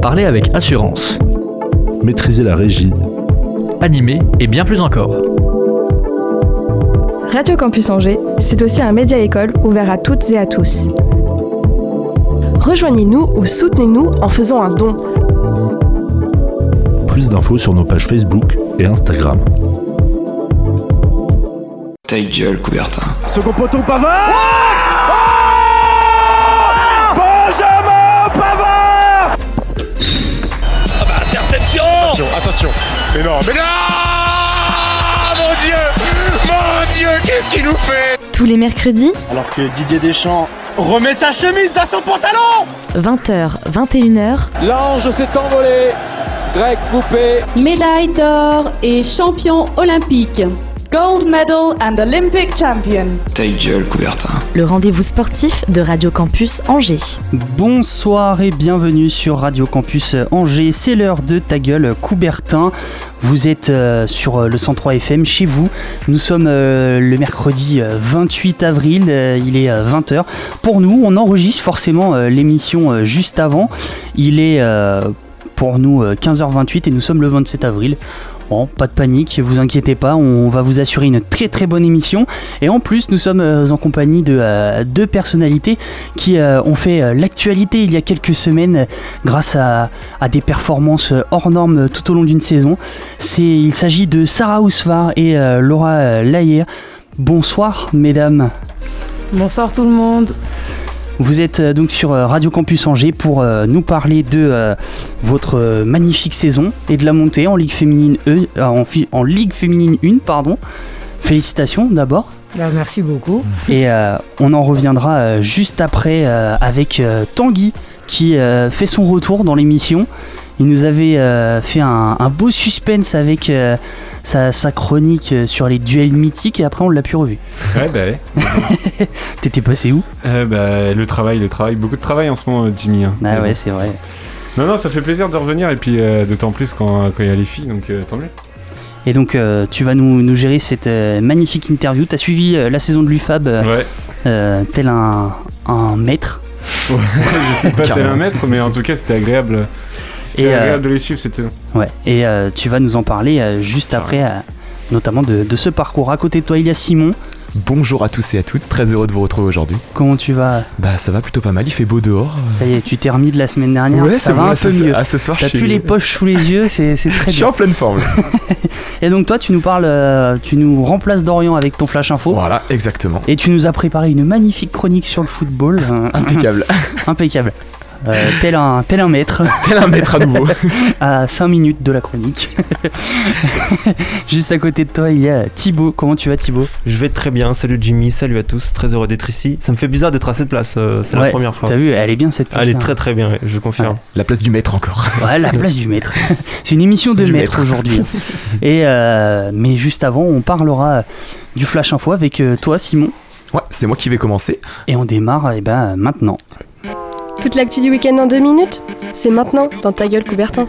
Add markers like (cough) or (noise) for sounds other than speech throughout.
Parler avec assurance. Maîtriser la régie. Animer et bien plus encore. Radio Campus Angers, c'est aussi un média école ouvert à toutes et à tous. Rejoignez-nous ou soutenez-nous en faisant un don. Plus d'infos sur nos pages Facebook et Instagram. Ta gueule, Coubertin. Second poteau, Pavard Benjamin attention Mais non, mais non Mon Dieu Mon Dieu, qu'est-ce qu'il nous fait Tous les mercredis, Alors que Didier Deschamps remet sa chemise dans son pantalon 20h, 21h, L'ange s'est envolé. Grec coupé. Médaille d'or et champion olympique. Gold medal and Olympic champion. Ta gueule, Coubertin. Le rendez-vous sportif de Radio Campus Angers. Bonsoir et bienvenue sur Radio Campus Angers. C'est l'heure de ta gueule, Coubertin. Vous êtes euh, sur le 103 FM chez vous. Nous sommes euh, le mercredi euh, 28 avril. euh, il est 20h. Pour nous, on enregistre forcément euh, l'émission euh, juste avant. Il est euh, pour nous euh, 15h28 et nous sommes le 27 avril. Bon, pas de panique, vous inquiétez pas, on va vous assurer une très très bonne émission. Et en plus, nous sommes euh, en compagnie de euh, deux personnalités qui euh, ont fait l'actualité il y a quelques semaines grâce à, des performances hors normes tout au long d'une saison. Il s'agit de Sarah Ousvar et Laura Layer. Bonsoir, mesdames. Bonsoir tout le monde. Vous êtes euh, donc sur euh, Radio Campus Angers pour euh, nous parler de votre magnifique saison et de la montée en Ligue féminine E, en, Ligue féminine 1, pardon. Félicitations d'abord. Bah, merci beaucoup. Et euh, on en reviendra euh, juste après euh, avec Tanguy qui euh, fait son retour dans l'émission. Il nous avait euh, fait un, un beau suspense avec euh, sa, sa chronique sur les duels mythiques et après on l'a plus revu. Ouais, bah, ouais. (laughs) T'étais passé où? Bah, le travail, le travail, beaucoup de travail en ce moment, Jimmy. hein. Ah ouais, c'est vrai. Non, non, ça fait plaisir de revenir et puis d'autant plus quand quand il y a les filles, donc tant mieux. Et donc euh, tu vas nous, nous gérer cette euh, magnifique interview. T'as suivi euh, la saison de l'UFAB Ouais, tel un, un maître. Je sais pas tel un maître, mais en tout cas, c'était agréable. C'était euh, agréable de les suivre cette saison. Ouais. Et euh, tu vas nous en parler euh, juste après, notamment de, de ce parcours. À côté de toi, il y a Simon. Bonjour à tous et à toutes, très heureux de vous retrouver aujourd'hui. Comment tu vas? Bah ça va plutôt pas mal, il fait beau dehors. Ça y est, tu t'es remis de la semaine dernière. Ouais, ça c'est va bon, un à peu ce- mieux. à ce soir, T'as plus les poches sous les yeux, c'est très Je suis bien. en pleine forme. (laughs) Et donc toi, tu nous parles, euh, tu nous remplaces Dorian avec ton flash info. voilà, exactement. Et tu nous as préparé une magnifique chronique sur le football. euh, Impeccable. (laughs) impeccable. Euh, tel, un, tel un maître. (laughs) Tel un maître à nouveau. (laughs) à 5 minutes de la chronique. (laughs) Juste à côté de toi, il y a Thibaut. Comment tu vas, Thibaut? Je vais très bien, salut Jimmy, salut à tous, très heureux d'être ici. Ça me fait bizarre d'être à cette place, euh, c'est la première fois. T'as vu, elle est bien cette place. Elle est très très bien, je confirme. La place du maître encore. Ouais, la place du maître. C'est une émission de Du maître, maître. aujourd'hui. Et euh, mais juste avant, on parlera du flash info avec toi, Simon. Ouais, c'est moi qui vais commencer. Et on démarre eh ben, maintenant. Toute l'actu du week-end en deux minutes C'est maintenant, dans ta gueule Coubertin.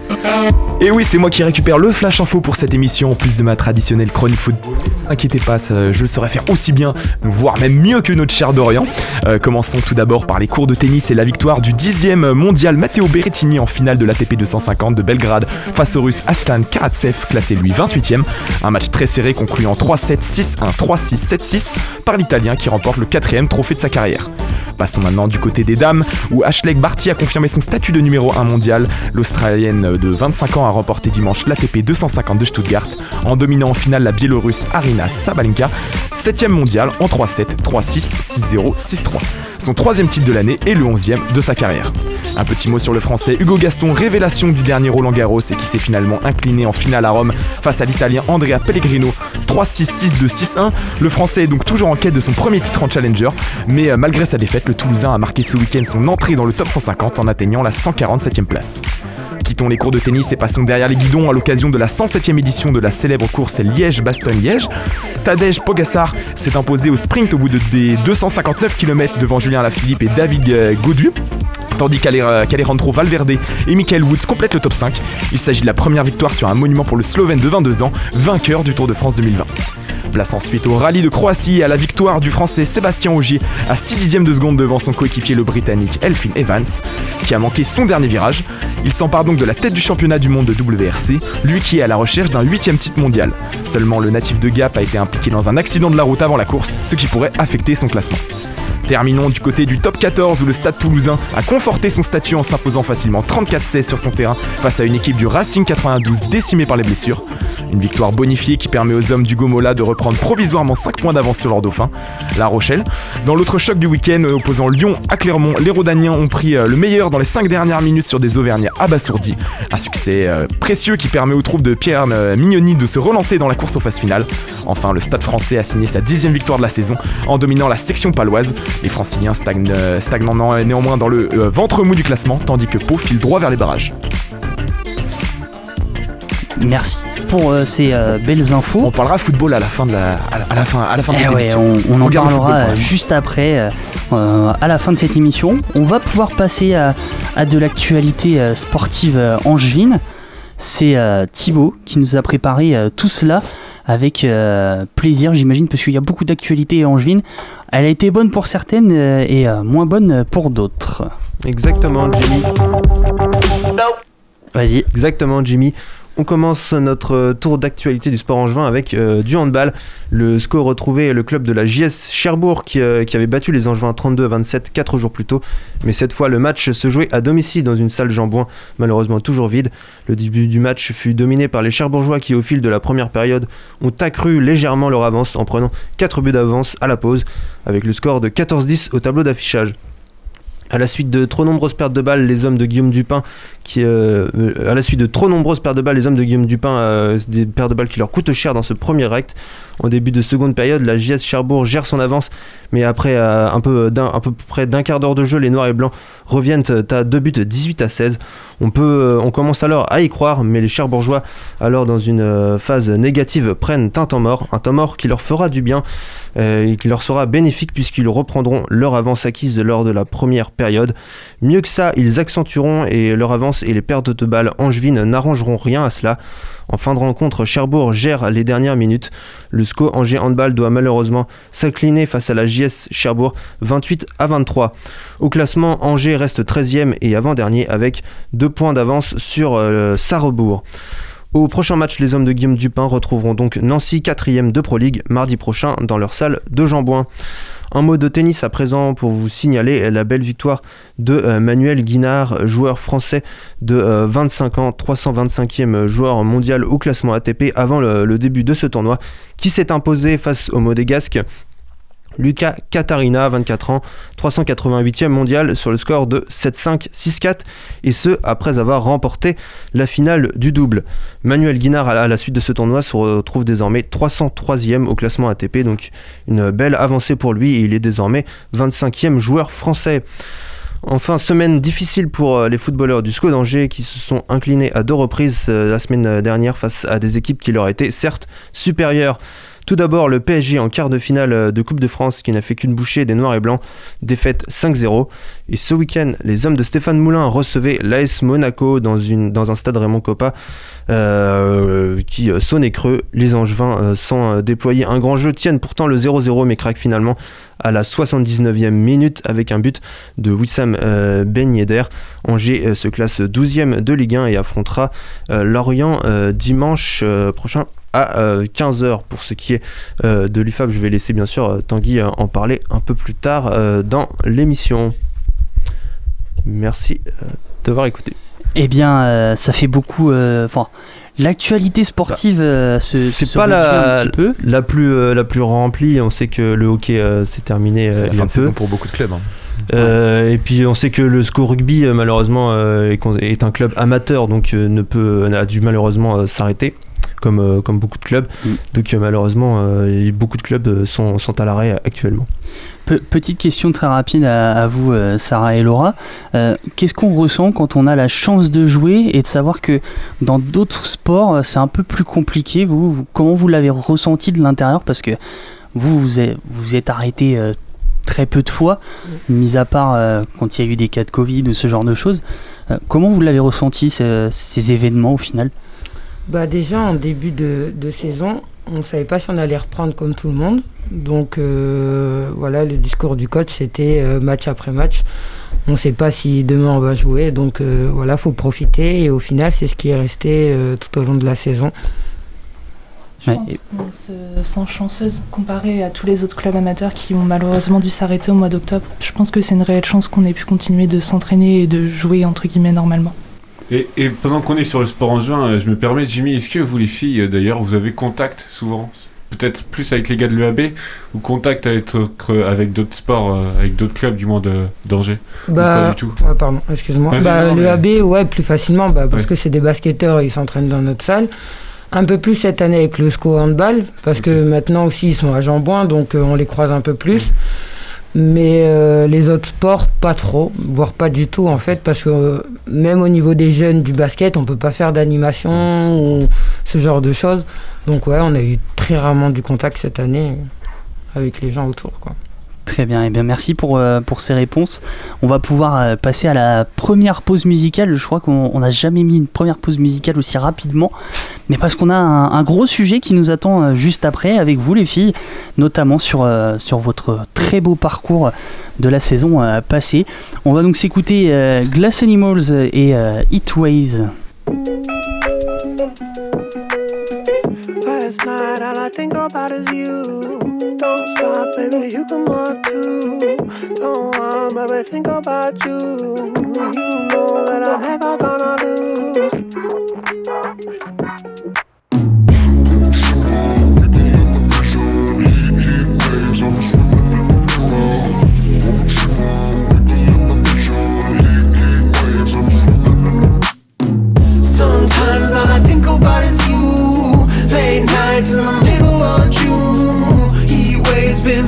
Et oui, c'est moi qui récupère le flash info pour cette émission, en plus de ma traditionnelle chronique football. Ne vous inquiétez pas, je saurais faire aussi bien, voire même mieux que notre cher Dorian. Euh, commençons tout d'abord par les cours de tennis et la victoire du 10e mondial Matteo Berrettini en finale de l'ATP 250 de Belgrade face au russe Aslan Karatsev, classé lui 28e. Un match très serré conclu en 3-7, 6-1, 3-6, 7-6 par l'Italien qui remporte le quatrième trophée de sa carrière. Passons maintenant du côté des dames, où Ashley Barty a confirmé son statut de numéro 1 mondial. L'Australienne de 25 ans a remporté dimanche l'ATP 250 de Stuttgart en dominant en finale la Biélorusse Arina Sabalenka, 7ème mondiale en 3-7, 3-6, 6-0, 6-3. Son troisième titre de l'année et le 11e de sa carrière. Un petit mot sur le français Hugo Gaston, révélation du dernier Roland Garros et qui s'est finalement incliné en finale à Rome face à l'italien Andrea Pellegrino 3-6, 6-2, 6-1. Le français est donc toujours en quête de son premier titre en challenger, mais euh, malgré sa défaite, le Toulousain a marqué ce week-end son entrée dans le top 150 en atteignant la 147e place. Quittons les cours de tennis et passons derrière les guidons à l'occasion de la 107e édition de la célèbre course Liège-Bastogne-Liège. Tadej Pogassar s'est imposé au sprint au bout de, des 259 km devant Julien Lafilippe et David euh, Gaudu. Tandis qu'Ale- qu'Alejandro Valverde et Michael Woods complètent le top 5. Il s'agit de la première victoire sur un monument pour le Slovène de 22 ans, vainqueur du Tour de France 2020. Place ensuite au rallye de Croatie et à la victoire du français Sébastien Ogier à 6 dixièmes de seconde devant son coéquipier le britannique Elfin Evans, qui a manqué son dernier virage. Il s'empare donc de la tête du championnat du monde de WRC, lui qui est à la recherche d'un huitième titre mondial. Seulement le natif de Gap a été impliqué dans un accident de la route avant la course, ce qui pourrait affecter son classement. Terminons du côté du top 14 où le Stade toulousain a conforté son statut en s'imposant facilement 34-16 sur son terrain face à une équipe du Racing 92 décimée par les blessures. Une victoire bonifiée qui permet aux hommes du Gomola de reprendre provisoirement 5 points d'avance sur leur dauphin, La Rochelle. Dans l'autre choc du week-end opposant Lyon à Clermont, les Rodaniens ont pris euh, le meilleur dans les 5 dernières minutes sur des Auvergnats abasourdis. Un succès euh, précieux qui permet aux troupes de Pierre euh, Mignoni de se relancer dans la course aux phases finales. Enfin, le Stade français a signé sa dixième victoire de la saison en dominant la section paloise. Les franciliens stagnent, stagnant néanmoins dans le ventre mou du classement, tandis que Pau file droit vers les barrages. Merci pour euh, ces euh, belles infos. On parlera football à la fin de la, à la, fin, à la fin de eh cette ouais, émission. On, on en parlera juste après, euh, à la fin de cette émission. On va pouvoir passer à, à de l'actualité sportive angevine. C'est Thibaut qui nous a préparé tout cela avec plaisir, j'imagine, parce qu'il y a beaucoup d'actualités angevines. Elle a été bonne pour certaines et moins bonne pour d'autres. Exactement, Jimmy. Vas-y. Exactement, Jimmy. On commence notre tour d'actualité du sport angevin avec euh, du handball. Le score retrouvé le club de la JS Cherbourg qui, euh, qui avait battu les Angevins 32 à 27 4 jours plus tôt. Mais cette fois, le match se jouait à domicile dans une salle Jambouin, malheureusement toujours vide. Le début du match fut dominé par les Cherbourgeois qui, au fil de la première période, ont accru légèrement leur avance en prenant 4 buts d'avance à la pause, avec le score de 14-10 au tableau d'affichage. À la suite de trop nombreuses pertes de balles, les hommes de Guillaume Dupin, qui, euh, à la suite de trop nombreuses pertes de balles, les hommes de Guillaume Dupin, euh, des pertes de balles qui leur coûtent cher dans ce premier rect. En début de seconde période, la JS Cherbourg gère son avance, mais après euh, un, peu d'un, peu près d'un quart d'heure de jeu, les Noirs et Blancs reviennent à deux buts 18 à 16. On, peut, on commence alors à y croire, mais les Cherbourgeois, alors dans une phase négative, prennent un temps mort, un temps mort qui leur fera du bien et qui leur sera bénéfique puisqu'ils reprendront leur avance acquise lors de la première période. Mieux que ça, ils accentueront et leur avance et les pertes de balles angevines n'arrangeront rien à cela. En fin de rencontre, Cherbourg gère les dernières minutes. Le SCO Angers Handball doit malheureusement s'incliner face à la JS Cherbourg 28 à 23. Au classement, Angers reste 13e et avant-dernier avec deux points d'avance sur euh, Sarrebourg. Au prochain match, les hommes de Guillaume Dupin retrouveront donc Nancy 4ème de Pro League mardi prochain dans leur salle de Jambouin. Un mot de tennis à présent pour vous signaler la belle victoire de euh, Manuel Guinard, joueur français de 25 euh, ans, 325e joueur mondial au classement ATP avant le, le début de ce tournoi, qui s'est imposé face au Modégasque Lucas Katarina, 24 ans, 388e mondial sur le score de 7-5, 6-4, et ce après avoir remporté la finale du double. Manuel Guinard, à la suite de ce tournoi, se retrouve désormais 303e au classement ATP, donc une belle avancée pour lui, et il est désormais 25e joueur français. Enfin, semaine difficile pour euh, les footballeurs du SCO d'Angers qui se sont inclinés à deux reprises euh, la semaine dernière face à des équipes qui leur étaient certes supérieures. Tout d'abord, le PSG en quart de finale euh, de Coupe de France qui n'a fait qu'une bouchée des Noirs et Blancs, défaite 5-0. Et ce week-end, les hommes de Stéphane Moulin recevaient l'AS Monaco dans, un stade Raymond Coppa euh, qui euh, sonnait creux. Les Angevins, sans déployer un grand jeu, tiennent pourtant le 0-0 mais craquent finalement à la 79e minute avec un but de Wissam Ben Yedder. Angers se classe 12e de Ligue 1 et affrontera Lorient dimanche prochain à 15h euh, pour ce qui est euh, de l'UFAB. Je vais laisser bien sûr euh, Tanguy en parler un peu plus tard dans l'émission. Merci d'avoir écouté. Eh bien, ça fait beaucoup. Enfin, l'actualité sportive bah, c'est pas la, peu. la plus la plus remplie. On sait que le hockey s'est terminé. C'est la fin de saison pour beaucoup de clubs. Hein. et puis on sait que le SCO Rugby malheureusement est, un club amateur donc ne peut a dû malheureusement s'arrêter comme, euh, comme beaucoup de clubs. Mm. Donc euh, malheureusement, euh, beaucoup de clubs sont, sont à l'arrêt actuellement. petite question très rapide à, vous, Sarah et Laura. Qu'est-ce qu'on ressent quand on a la chance de jouer et de savoir que dans d'autres sports, c'est un peu plus compliqué? Vous, Comment vous l'avez ressenti de l'intérieur? Parce que vous, vous êtes, vous êtes arrêté très peu de fois, mm. mis à part quand il y a eu des cas de Covid ou ce genre de choses. comment vous l'avez ressenti, ces événements au final? Bah déjà en début de, saison, on ne savait pas si on allait reprendre comme tout le monde. Donc euh, voilà, le discours du coach, c'était euh, match après match. On ne sait pas si demain on va jouer. Donc euh, voilà, faut profiter. Et au final, c'est ce qui est resté euh, tout au long de la saison. Je pense qu'on se sent chanceuse comparé à tous les autres clubs amateurs qui ont malheureusement dû s'arrêter au mois d'octobre. Je pense que c'est une réelle chance qu'on ait pu continuer de s'entraîner et de jouer entre guillemets normalement. Et, et pendant qu'on est sur le sport en juin, euh, je me permets, Jimmy, est-ce que vous les filles, euh, d'ailleurs, vous avez contact souvent Peut-être plus avec les gars de l'EAB ou contact avec, euh, avec d'autres sports, avec d'autres clubs du moins de d'Angers? Bah, Pas du tout? ouais, pardon, excuse-moi. Bah, mais- ouais, plus facilement, bah, parce Ouais. que c'est des basketteurs et ils s'entraînent dans notre salle. Un peu plus cette année avec le SCO handball, parce que maintenant aussi ils sont à Jambouin, donc euh, on les croise un peu plus. Mais euh, les autres sports, pas trop, voire pas du tout en fait, parce que euh, même au niveau des jeunes du basket, on peut pas faire d'animation ou ce genre de choses. Donc ouais, on a eu très rarement du contact cette année avec les gens autour. Quoi. Très bien, et bien merci pour, euh, pour ces réponses. On va pouvoir euh, passer à la première pause musicale. Je crois qu'on on n'a jamais mis une première pause musicale aussi rapidement, mais parce qu'on a un, gros sujet qui nous attend euh, juste après avec vous les filles, notamment sur, sur votre très beau parcours de la saison passée. On va donc s'écouter Glass Animals et Heat Waves. Baby, you come on too. Don't want, baby, think about you. You know that I'm never gonna. Sometimes all I think about is you. Late nights in the middle of June. Waves been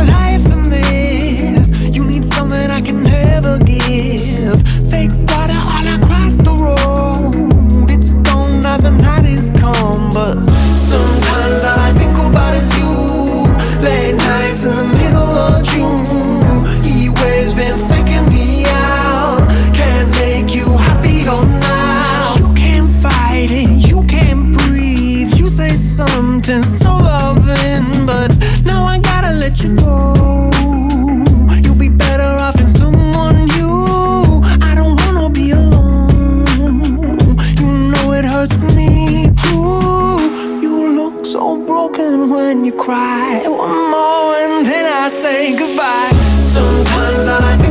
broken when you cry. One more and then I say goodbye. Sometimes I think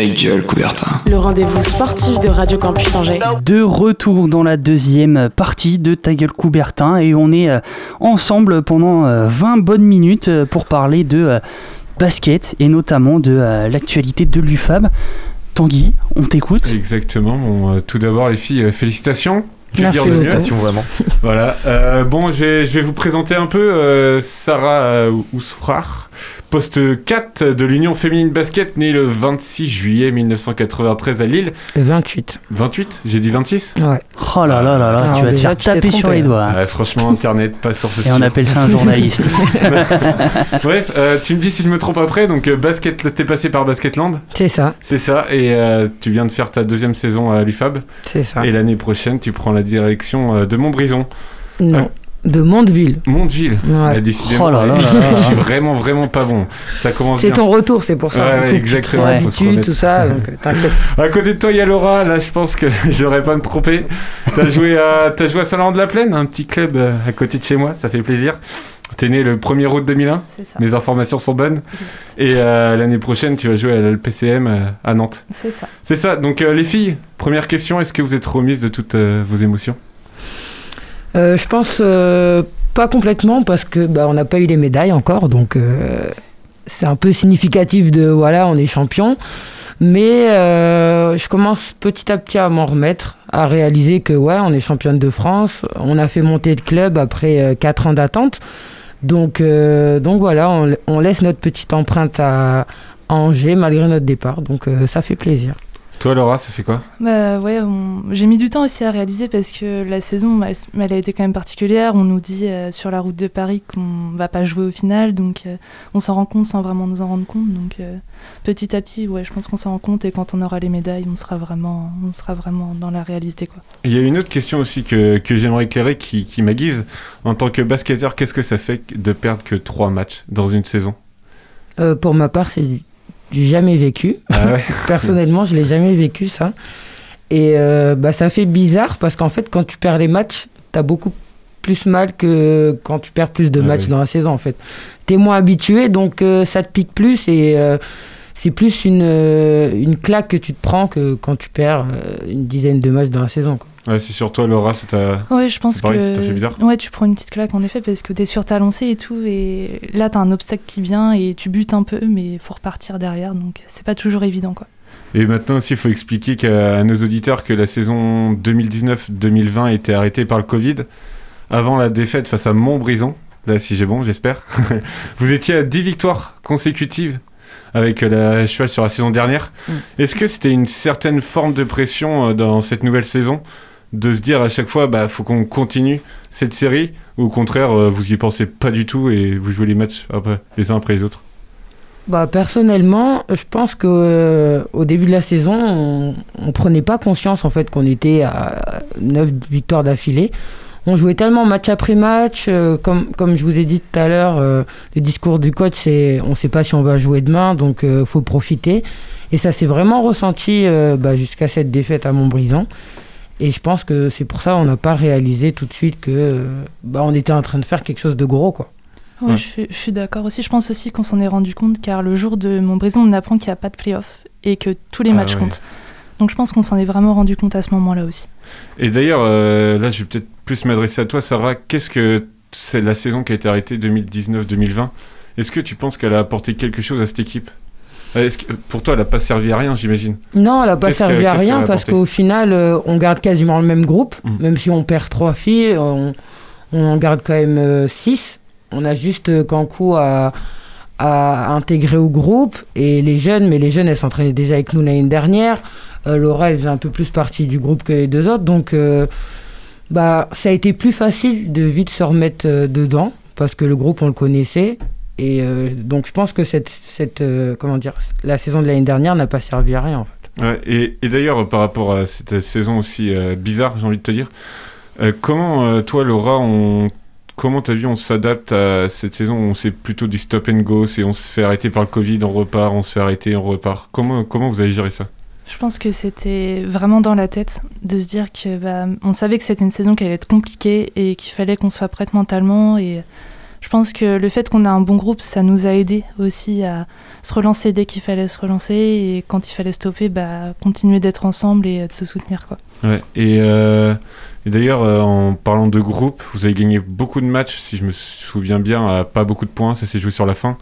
Ta gueule, Coubertin. Le rendez-vous sportif de Radio Campus Angers. De retour dans la deuxième partie de Ta gueule Coubertin et on est euh, ensemble pendant euh, 20 bonnes minutes euh, pour parler de euh, basket et notamment de euh, l'actualité de l'UFAB. Tanguy, on t'écoute. Exactement. Bon, euh, tout d'abord, les filles, euh, félicitations. Merci, dire de mieux félicitations, vraiment. (laughs) Voilà. Euh, bon, je vais, je vais vous présenter un peu euh, Sarah euh, Ousfrar, poste 4 de l'Union féminine basket, née le 26 juillet 1993 à Lille. 28. 28 J'ai dit 26 Ouais. Oh là là là là, Alors tu vas te faire taper sur les hein. doigts. Ouais, franchement, Internet, pas sur ce Et on appelle ça un (laughs) journaliste. (laughs) Bref, euh, tu me dis si je me trompe après. Donc, basket, t'es passé par Basketland C'est ça. C'est ça. Et euh, tu viens de faire ta deuxième saison à l'UFAB. C'est ça. Et l'année prochaine, tu prends la direction euh, de Montbrison. Non. De Mondeville. Mondeville. Ouais. Ah, décidément, Oh là là je suis vraiment, vraiment pas bon. Ça commence C'est ton retour, c'est pour ça. Ouais, Il ouais, faut que tu te exactement, faut se tout ça, donc euh, t'inquiète. À côté de toi, il y a Laura. Là, je pense que (laughs) j'aurais pas me tromper. T'as joué à, t'as joué à Saint-Laurent-de-la-Plaine, un petit club euh, à côté de chez moi. Ça fait plaisir. T'es né le 1er août 2001. C'est ça. Mes informations sont bonnes. Et euh, l'année prochaine, tu vas jouer à l'LPCM euh, à Nantes. C'est ça. C'est ça. Donc, euh, les filles, première question est-ce que vous êtes remises de toutes euh, vos émotions? Euh, je pense euh, pas complètement parce que bah, on n'a pas eu les médailles encore, donc euh, c'est un peu significatif de voilà, on est champion. Mais euh, je commence petit à petit à m'en remettre, à réaliser que ouais, on est championne de France. On a fait monter le club après 4 ans d'attente. Donc, euh, donc voilà, on, laisse notre petite empreinte à, à Angers malgré notre départ. Donc euh, ça fait plaisir. Toi, Laura, ça fait quoi Bah ouais, on- j'ai mis du temps aussi à réaliser parce que la saison, elle, elle a été quand même particulière. On nous dit euh, sur la route de Paris qu'on va pas jouer au final, donc euh, on s'en rend compte sans vraiment nous en rendre compte. Donc euh, petit à petit, ouais, je pense qu'on s'en rend compte et quand on aura les médailles, on sera vraiment, on sera vraiment dans la réalité quoi. Il y a une autre question aussi que, que j'aimerais éclairer qui, qui m'aiguise. En tant que basketteur, qu'est-ce que ça fait de perdre que trois matchs dans une saison? Euh, pour ma part, c'est jamais vécu. Ah ouais (laughs) Personnellement, je l'ai jamais vécu ça. Et euh, bah, ça fait bizarre parce qu'en fait, quand tu perds les matchs, t'as beaucoup plus mal que quand tu perds plus de Ah matchs oui. dans la saison. En fait, t'es moins habitué, donc euh, ça te pique plus et euh, c'est plus une, une claque que tu te prends que quand tu perds une dizaine de matchs dans la saison. quoi. Ouais, c'est sur toi, Laura, ça t'a. Ouais, je pense c'est pareil, que. fait bizarre Ouais, tu prends une petite claque en effet parce que t'es sur ta lancée et tout, et là t'as un obstacle qui vient et tu butes un peu, mais faut repartir derrière, donc c'est pas toujours évident quoi. Et maintenant aussi, il faut expliquer qu'à à nos auditeurs que la saison 2019-2020 était arrêtée par le Covid. Avant la défaite face à Montbrison, là si j'ai bon, j'espère, (laughs) vous étiez à 10 victoires consécutives avec la cheval sur la saison dernière. Mm. Est-ce que c'était une certaine forme de pression euh, dans cette nouvelle saison de se dire à chaque fois, bah faut qu'on continue cette série, ou au contraire, euh, vous y pensez pas du tout et vous jouez les matchs après, les uns après les autres? Bah, personnellement, je pense que euh, au début de la saison, on, on prenait pas conscience en fait qu'on était à 9 victoires d'affilée. On jouait tellement match après match, euh, comme, comme je vous ai dit tout à l'heure, euh, le discours du coach, c'est on sait pas si on va jouer demain, donc faut profiter. Et ça s'est vraiment ressenti bah, jusqu'à cette défaite à Montbrison. Et je pense que c'est pour ça qu'on n'a pas réalisé tout de suite que euh, bah, on était en train de faire quelque chose de gros, quoi. Ouais, Je, suis- je suis d'accord aussi. Je pense aussi qu'on s'en est rendu compte car le jour de Montbrison, on apprend qu'il n'y a pas de playoff et que tous les Ah matchs ouais. comptent. Donc je pense qu'on s'en est vraiment rendu compte à ce moment-là aussi. Et d'ailleurs, euh, là, je vais peut-être plus m'adresser à toi, Sarah. Qu'est-ce que c'est la saison qui a été arrêtée 2019-2020 Est-ce que tu penses qu'elle a apporté quelque chose à cette équipe? Que, Pour toi, elle n'a pas servi à rien, j'imagine. Non, elle n'a pas servi à rien parce qu'au final, euh, on garde quasiment le même groupe. Mm. Même si on perd trois filles, on, on en garde quand même euh, six. On a juste euh, Kankou à, à intégrer au groupe et les jeunes, mais les jeunes, elles s'entraînaient déjà avec nous l'année dernière. Euh, Laura, elle faisait un peu plus partie du groupe que les deux autres. Donc, euh, bah, ça a été plus facile de vite se remettre euh, dedans parce que le groupe, on le connaissait. Et euh, donc, je pense que cette, cette, euh, comment dire, la saison de l'année dernière n'a pas servi à rien en fait. Ouais, et, et d'ailleurs, par rapport à cette saison aussi euh, bizarre, j'ai envie de te dire, euh, comment euh, toi, Laura, on... comment t'as vu on s'adapte à cette saison? Où on c'est plutôt du stop and go, c'est on se fait arrêter par le Covid, on repart, on se fait arrêter, on repart. Comment, comment vous avez géré ça? Je pense que c'était vraiment dans la tête de se dire que bah, on savait que c'était une saison qui allait être compliquée et qu'il fallait qu'on soit prête mentalement et je pense que le fait qu'on a un bon groupe, ça nous a aidé aussi à se relancer dès qu'il fallait se relancer et quand il fallait stopper, bah, continuer d'être ensemble et de se soutenir. Quoi. Ouais, et, euh, et d'ailleurs, euh, en parlant de groupe, vous avez gagné beaucoup de matchs, si je me souviens bien, à pas beaucoup de points, ça s'est joué sur la fin.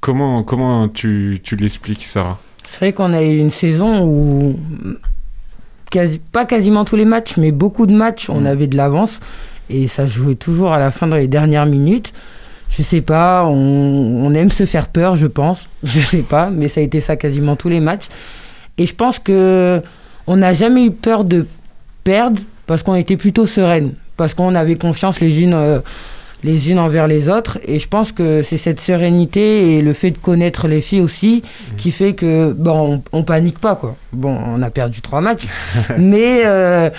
Comment, comment tu, tu l'expliques, Sarah? C'est vrai qu'on a eu une saison où, quasi, pas quasiment tous les matchs, mais beaucoup de matchs, on avait de l'avance et ça jouait toujours à la fin dans les dernières minutes. Je sais pas, on, on aime se faire peur, je pense. (laughs) Je sais pas, mais ça a été ça quasiment tous les matchs. Et je pense que on n'a jamais eu peur de perdre parce qu'on était plutôt sereine, parce qu'on avait confiance les unes, euh, les unes envers les autres. Et je pense que c'est cette sérénité et le fait de connaître les filles aussi qui fait que bon, on, on panique pas quoi. Bon, on a perdu trois matchs, (laughs) mais euh,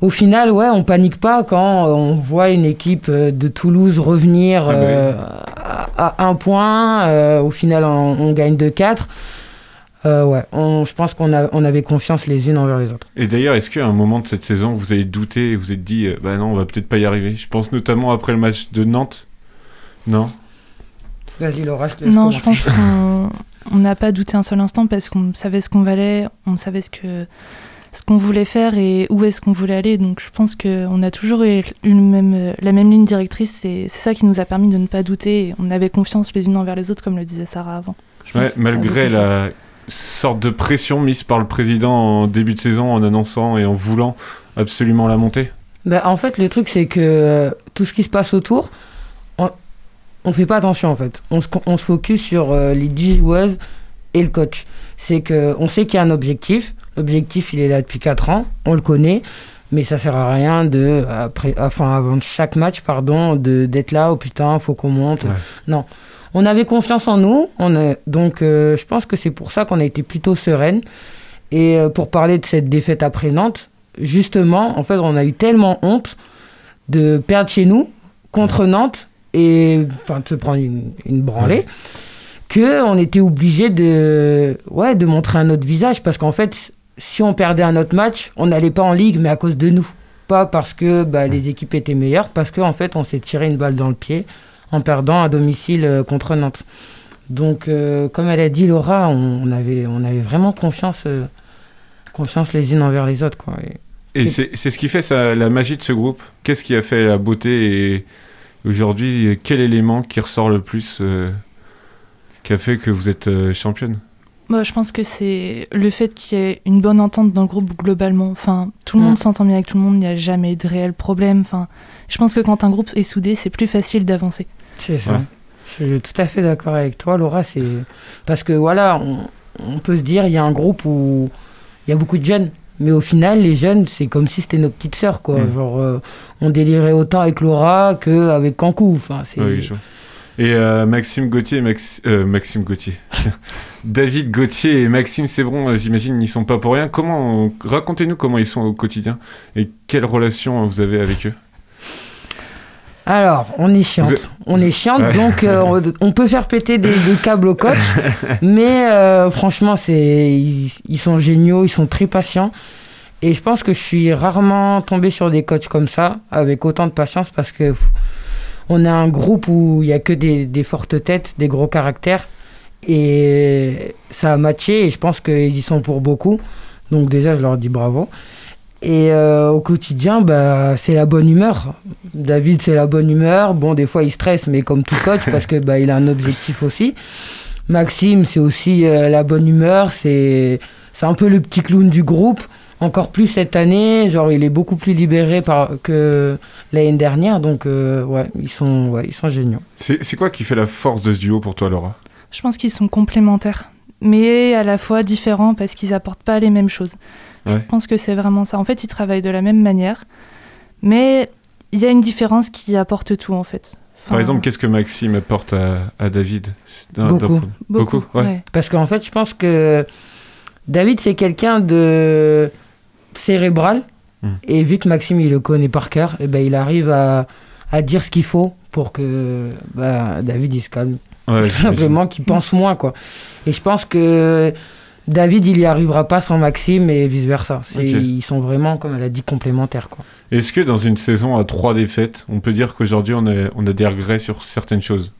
au final, ouais, on panique pas quand on voit une équipe euh, de Toulouse revenir Ah oui. euh, à, à un point. euh, au final, on, on gagne 2-4. Euh, ouais, on- je pense qu'on a- on avait confiance les unes envers les autres. Et d'ailleurs, est-ce qu'à un moment de cette saison, vous avez douté et vous êtes dit, euh, bah non, on va peut-être pas y arriver? Je pense notamment après le match de Nantes. Non? Vas-y, Laura, je te laisse Non, je pense (laughs) qu'on on n'a pas douté un seul instant parce qu'on savait ce qu'on valait, on savait ce que ce qu'on voulait faire et où est-ce qu'on voulait aller. Donc je pense qu'on a toujours eu une même, la même ligne directrice et c'est ça qui nous a permis de ne pas douter. On avait confiance les unes envers les autres, comme le disait Sarah avant. Ouais, malgré la sorte de pression mise par le président en début de saison en annonçant et en voulant absolument la montée. Bah, en fait, le truc, c'est que euh, tout ce qui se passe autour, on ne fait pas attention en fait. On se, on se focus sur euh, les 10 joueuses et le coach. C'est qu'on sait qu'il y a un objectif. L'objectif, il est là depuis 4 ans. On le connaît. Mais ça sert à rien de, après, enfin, avant chaque match, pardon, de- d'être là, oh putain, faut qu'on monte. Ouais. Non. On avait confiance en nous. On a, donc, euh, je pense que c'est pour ça qu'on a été plutôt sereine. Et euh, pour parler de cette défaite après Nantes, justement, en fait, on a eu tellement honte de perdre chez nous contre Nantes et enfin de se prendre une, une branlée que on était obligé de ouais de montrer un autre visage parce qu'en fait si on perdait un autre match on n'allait pas en ligue mais à cause de nous. Pas parce que bah, les équipes étaient meilleures parce qu'en fait on s'est tiré une balle dans le pied en perdant à domicile euh, contre Nantes. Donc euh, comme elle a dit Laura on, on avait on avait vraiment confiance euh, confiance les unes envers les autres quoi. Et- Et c'est ce qui fait ça, la magie de ce groupe. Qu'est-ce qui a fait la beauté et aujourd'hui, quel élément qui ressort le plus qui a fait que vous êtes championne? Moi, je pense que c'est le fait qu'il y ait une bonne entente dans le groupe globalement. Enfin, tout le Mm. monde s'entend bien avec tout le monde, il n'y a jamais de réel problème. Enfin, je pense que quand un groupe est soudé, c'est plus facile d'avancer. C'est ça. Ouais. Je suis tout à fait d'accord avec toi, Laura. C'est parce que voilà, on, on peut se dire il y a un groupe où il y a beaucoup de jeunes, mais au final, les jeunes, c'est comme si c'était nos petites sœurs, quoi. Mm. Genre, euh, on délirait autant avec Laura qu'avec Cancou. Enfin, c'est. Oui, je vois. Et euh, Maxime Gauthier et Max- euh, Maxime Gauthier. (laughs) David Gauthier et Maxime Sébron, euh, j'imagine, n'y sont pas pour rien. Comment racontez-nous comment ils sont au quotidien et quelle relation vous avez avec eux Alors, on est chiante. Êtes- On est chiante, Ouais. donc euh, on, peut faire péter des, des câbles au coach. (laughs) mais euh, franchement, c'est, ils, ils sont géniaux, ils sont très patients. Et je pense que je suis rarement tombé sur des coachs comme ça, avec autant de patience, parce que on a un groupe où il n'y a que des, fortes têtes, des gros caractères. Et ça a matché, et je pense qu'ils y sont pour beaucoup. Donc déjà, je leur dis bravo. Et euh, au quotidien, bah, c'est la bonne humeur. David, c'est la bonne humeur. Bon, des fois, il stresse, mais comme tout coach, parce que bah, il a un objectif aussi. Maxime, c'est aussi euh, la bonne humeur. C'est un peu le petit clown du groupe. Encore plus cette année, genre il est beaucoup plus libéré par, que l'année dernière. Donc euh, ouais, ils sont, ouais, ils sont géniaux. C'est c'est quoi qui fait la force de ce duo pour toi, Laura? Je pense qu'ils sont complémentaires, mais à la fois différents parce qu'ils apportent pas les mêmes choses. Ouais. Je pense que c'est vraiment ça. En fait, ils travaillent de la même manière, mais il y a une différence qui apporte tout en fait. Par exemple, qu'est-ce que Maxime apporte à, à David? D'un Beaucoup. point- Beaucoup, ouais. ouais. Parce qu'en fait, je pense que David, c'est quelqu'un de cérébral. Hmm. Et vu que Maxime, il le connaît par cœur, et ben, il arrive à, à dire ce qu'il faut pour que bah, David, il se calme. Ouais, (laughs) Tout simplement, qu'il pense moins. Quoi. Et je pense que David, il y arrivera pas sans Maxime et vice versa. Ok. Ils sont vraiment, comme elle a dit, complémentaires. Quoi. Est-ce que dans une saison à trois défaites, on peut dire qu'aujourd'hui on a, on a des regrets sur certaines choses?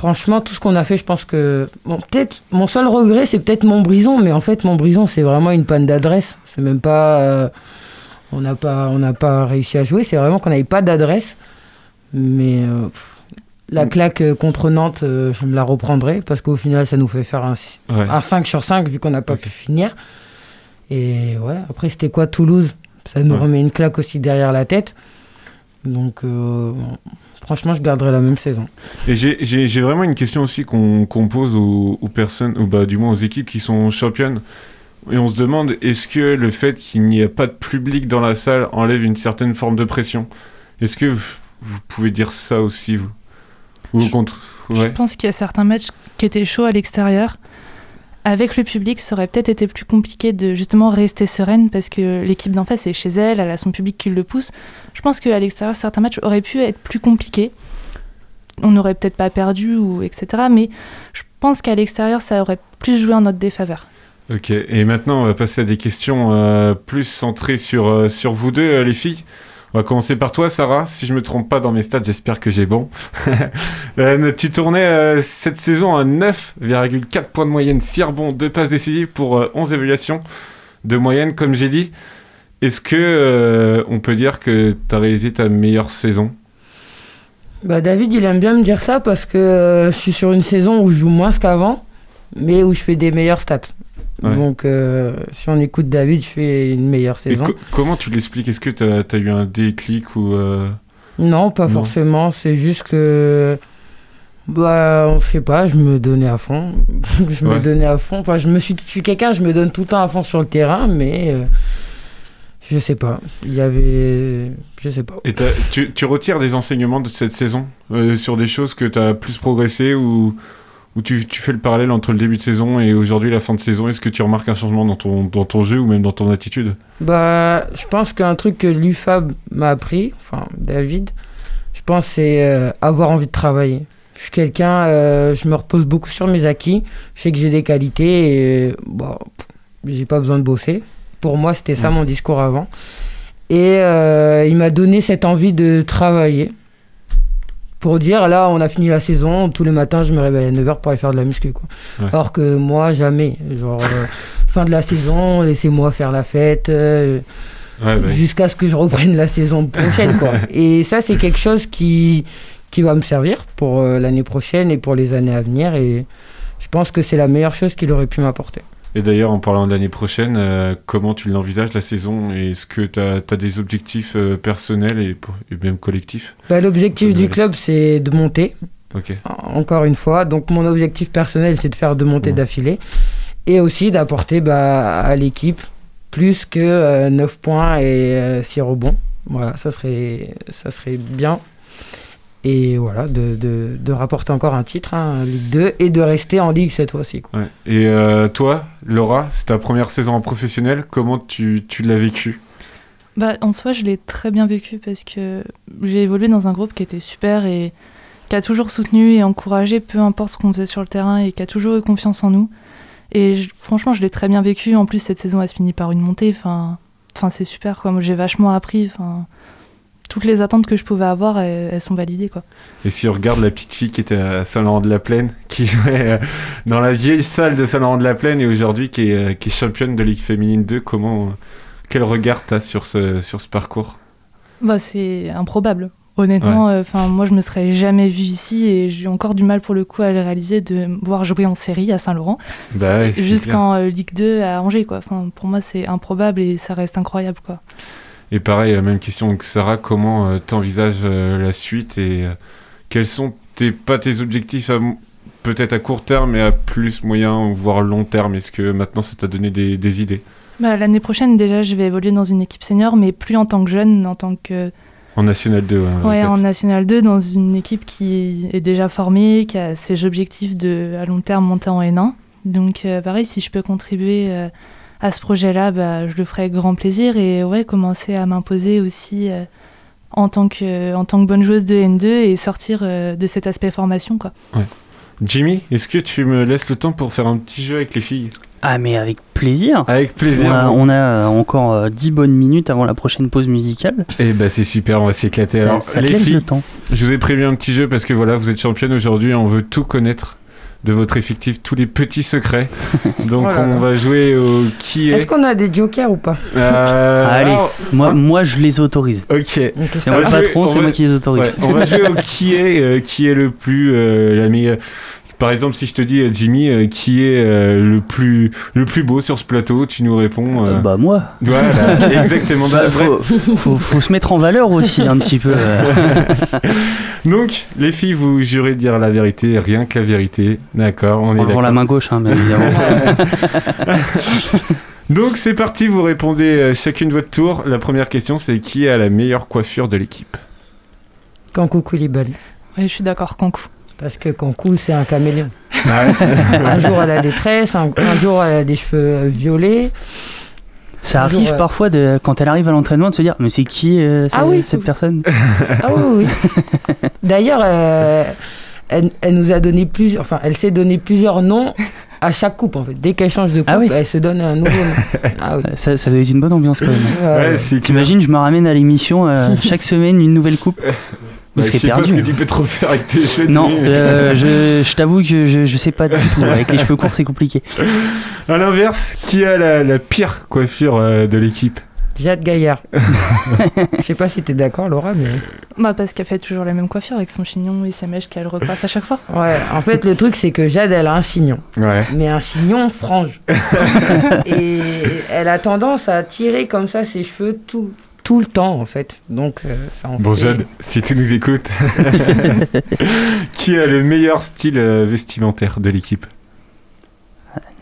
Franchement, tout ce qu'on a fait, je pense que. Bon, peut-être. Mon seul regret, c'est peut-être mon brison, mais en fait, mon brison, c'est vraiment une panne d'adresse. C'est même pas. euh, on n'a pas, on n'a pas réussi à jouer. C'est vraiment qu'on n'avait pas d'adresse. Mais euh, la claque euh, contre Nantes, euh, je me la reprendrai parce qu'au final, ça nous fait faire un, si- Ouais. un 5 sur 5 vu qu'on n'a pas pu finir. Et ouais, après, c'était quoi Toulouse? Ça nous Ouais. remet une claque aussi derrière la tête. Donc, franchement, je garderai la même saison. Et j'ai- vraiment une question aussi qu'on pose aux, aux personnes, ou bah, du moins aux équipes qui sont championnes. Et on se demande, est-ce que le fait qu'il n'y ait pas de public dans la salle enlève une certaine forme de pression? Est-ce que vous, vous pouvez dire ça aussi, vous? Ou au contre Je pense qu'il y a certains matchs qui étaient chauds à l'extérieur. Avec le public, ça aurait peut-être été plus compliqué de justement rester sereine parce que l'équipe d'en face est chez elle, elle a son public qui le pousse. Je pense qu'à l'extérieur, certains matchs auraient pu être plus compliqués. On n'aurait peut-être pas perdu, ou etc. Mais je pense qu'à l'extérieur, ça aurait plus joué en notre défaveur. Ok, et maintenant on va passer à des questions euh, plus centrées sur, euh, vous deux, euh, les filles. On va commencer par toi, Sarah. Si je me trompe pas dans mes stats, j'espère que j'ai bon. (laughs) Euh, tu tournais euh, cette saison à 9,4 points de moyenne, 6 rebonds, 2 passes décisives pour euh, 11 évaluations de moyenne, comme j'ai dit. Est-ce que euh, on peut dire que tu as réalisé ta meilleure saison? Bah David, il aime bien me dire ça parce que euh, je suis sur une saison où je joue moins qu'avant, mais où je fais des meilleures stats. Ouais. Donc, euh, si on écoute David, je fais une meilleure saison. co- comment tu l'expliques? Est-ce que tu as, eu un déclic ou euh, Non, pas Non. forcément. C'est juste que. Bah, je sais pas, je me donnais à fond. (laughs) je me donnais à fond. Enfin, je me suis. Je suis quelqu'un, je me donne tout le temps à fond sur le terrain, mais. euh, je sais pas. Il y avait. Je sais pas. Et tu, tu retires des enseignements de cette saison sur des choses que tu as plus progressé ou, ou tu, tu fais le parallèle entre le début de saison et aujourd'hui la fin de saison Est-ce que tu remarques un changement dans ton, dans ton jeu ou même dans ton attitude? Bah, je pense qu'un truc que l'UFAB m'a appris, enfin David, je pense c'est euh, avoir envie de travailler. Je suis quelqu'un, euh, je me repose beaucoup sur mes acquis. Je sais que j'ai des qualités et bon, pff, j'ai pas besoin de bosser. Pour moi, c'était ça mon discours avant. Et euh, il m'a donné cette envie de travailler. Pour dire, là, on a fini la saison, tous les matins, je me réveille à 9h pour aller faire de la muscu. Quoi. Ouais. Alors que moi, jamais. Genre, euh, (laughs) fin de la saison, laissez-moi faire la fête. euh, Ouais, bah, jusqu'à ce que je reprenne la saison prochaine. Quoi. (laughs) et ça, c'est quelque chose qui, qui va me servir pour euh, l'année prochaine et pour les années à venir. Et je pense que c'est la meilleure chose qu'il aurait pu m'apporter. Et d'ailleurs, en parlant de l'année prochaine, euh, comment tu l'envisages la saison? Est-ce que tu as, des objectifs euh, personnels et, même collectifs? Bah, L'objectif du club, c'est de monter, encore une fois. Donc, mon objectif personnel, c'est de faire deux montées Ouais. d'affilée. Et aussi d'apporter bah, à l'équipe plus que euh, 9 points et 6 rebonds. Voilà, ça serait, ça serait bien. Et voilà, de, de, de rapporter encore un titre, hein, Ligue 2, et de rester en Ligue cette fois-ci. quoi. Ouais. Et euh, toi, Laura, c'est ta première saison en professionnel. Comment tu, tu l'as vécu? Bah, en soi, je l'ai très bien vécu parce que j'ai évolué dans un groupe qui était super et qui a toujours soutenu et encouragé, peu importe ce qu'on faisait sur le terrain, et qui a toujours eu confiance en nous. Et je- franchement, je l'ai très bien vécu. En plus, cette saison, elle se finit par une montée. Enfin, enfin c'est super. Quoi. Moi, j'ai vachement appris. Enfin, toutes les attentes que je pouvais avoir, elles, elles sont validées. Quoi. Et si on regarde la petite fille qui était à Saint-Laurent-de-la-Plaine, qui jouait euh, dans la vieille salle de Saint-Laurent-de-la-Plaine et aujourd'hui qui est, euh, qui est championne de Ligue féminine 2, comment, quel regard t'as sur ce, sur ce parcours? Bah, c'est improbable. Honnêtement, enfin, moi, je me serais jamais vue ici et j'ai encore du mal pour le coup à le réaliser de me voir jouer en série à Saint-Laurent Bah jusqu'en euh, Ligue 2 à Angers. Quoi. Enfin, pour moi, c'est improbable et ça reste incroyable. Quoi. Et pareil, euh, même question que Sarah, comment euh, t'envisages euh, la suite et quels sont tes, pas tes objectifs à peut-être à court terme mais à plus moyen voire long terme? Est-ce que maintenant ça t'a donné des, des idées? Bah, L'année prochaine, déjà, je vais évoluer dans une équipe senior, mais plus en tant que jeune, en tant que. En National 2 ouais, Ouais, en National 2, dans une équipe qui est déjà formée, qui a ses objectifs de, à long terme, monter en N1. Donc, euh, pareil, si je peux contribuer euh, à ce projet-là, bah, je le ferai avec grand plaisir et ouais, commencer à m'imposer aussi euh, en, tant que, en tant que bonne joueuse de N2 et sortir euh, de cet aspect formation. Quoi. Ouais. Jimmy, est-ce que tu me laisses le temps pour faire un petit jeu avec les filles? Ah, mais avec plaisir. Avec plaisir. On a, bon. on a, euh, encore euh, 10 bonnes minutes avant la prochaine pause musicale. Eh bah c'est super, on va s'éclater. Alors, ça les laisse filles, le temps. je vous ai prévu un petit jeu parce que voilà, vous êtes championne aujourd'hui, on veut tout connaître de votre effectif, tous les petits secrets. (laughs) Donc Oh là on va jouer au qui est. Est-ce qu'on a des jokers ou pas Euh, Allez, alors, moi, moi je les autorise. Ok. C'est On moi va le jouer- patron, on c'est va- moi qui les autorise. Ouais, on va jouer au qui est, euh, qui est le plus euh, la meilleure. Par exemple, si je te dis euh, Jimmy, euh, qui est euh, le plus le plus beau sur ce plateau, tu nous réponds. euh, Bah moi. Voilà, (laughs) exactement. Bah, Bah, faut, faut, faut se mettre en valeur aussi un petit peu. (laughs) Donc, les filles, vous jurez de dire la vérité, rien que la vérité. D'accord, on est En levant d'accord. la main gauche, hein, bien évidemment. (laughs) Donc, c'est parti, vous répondez chacune votre tour. La première question, c'est qui a la meilleure coiffure de l'équipe? Kankou Koulibaly. Oui, je suis d'accord, Kankou. Parce que Kankou, c'est un caméléon. Ouais. un jour, elle a des tresses, un, un jour, elle a des cheveux euh, violets. Ça Un arrive jour, euh, parfois de, quand elle arrive à l'entraînement de se dire mais c'est qui euh, Ah oui, cette oui. personne? Ah oui, oui. (laughs) D'ailleurs, euh, elle, elle nous a donné plusieurs, enfin, elle s'est donné plusieurs noms à chaque coupe en fait. Dès qu'elle change de coupe, Ah oui. elle se donne un nouveau nom. (laughs) Ah oui. ça, ça doit être une bonne ambiance quand même. Ouais, T'imagines, je me ramène à l'émission euh, chaque semaine une nouvelle coupe. (laughs) Vous Bah, serez je sais pas perdu. ce que tu peux trop faire avec tes cheveux. Non, euh, je, (laughs) je t'avoue que je, je sais pas du tout. Avec les cheveux courts, c'est compliqué. À l'inverse, qui a la, la pire coiffure euh, de l'équipe? Jade Gaillard. (laughs) Je sais pas si t'es d'accord, Laura, mais. Bah, parce qu'elle fait toujours la même coiffure avec son chignon et ses mèches qu'elle recoiffe à chaque fois. Ouais, en fait, le truc, c'est que Jade, elle a un chignon. Ouais. Mais un chignon frange. (laughs) Et elle a tendance à tirer comme ça ses cheveux tout, tout le temps, en fait. Donc, euh, ça en Bon, fait- Jade, si tu nous écoutes, (laughs) qui a le meilleur style euh, vestimentaire de l'équipe?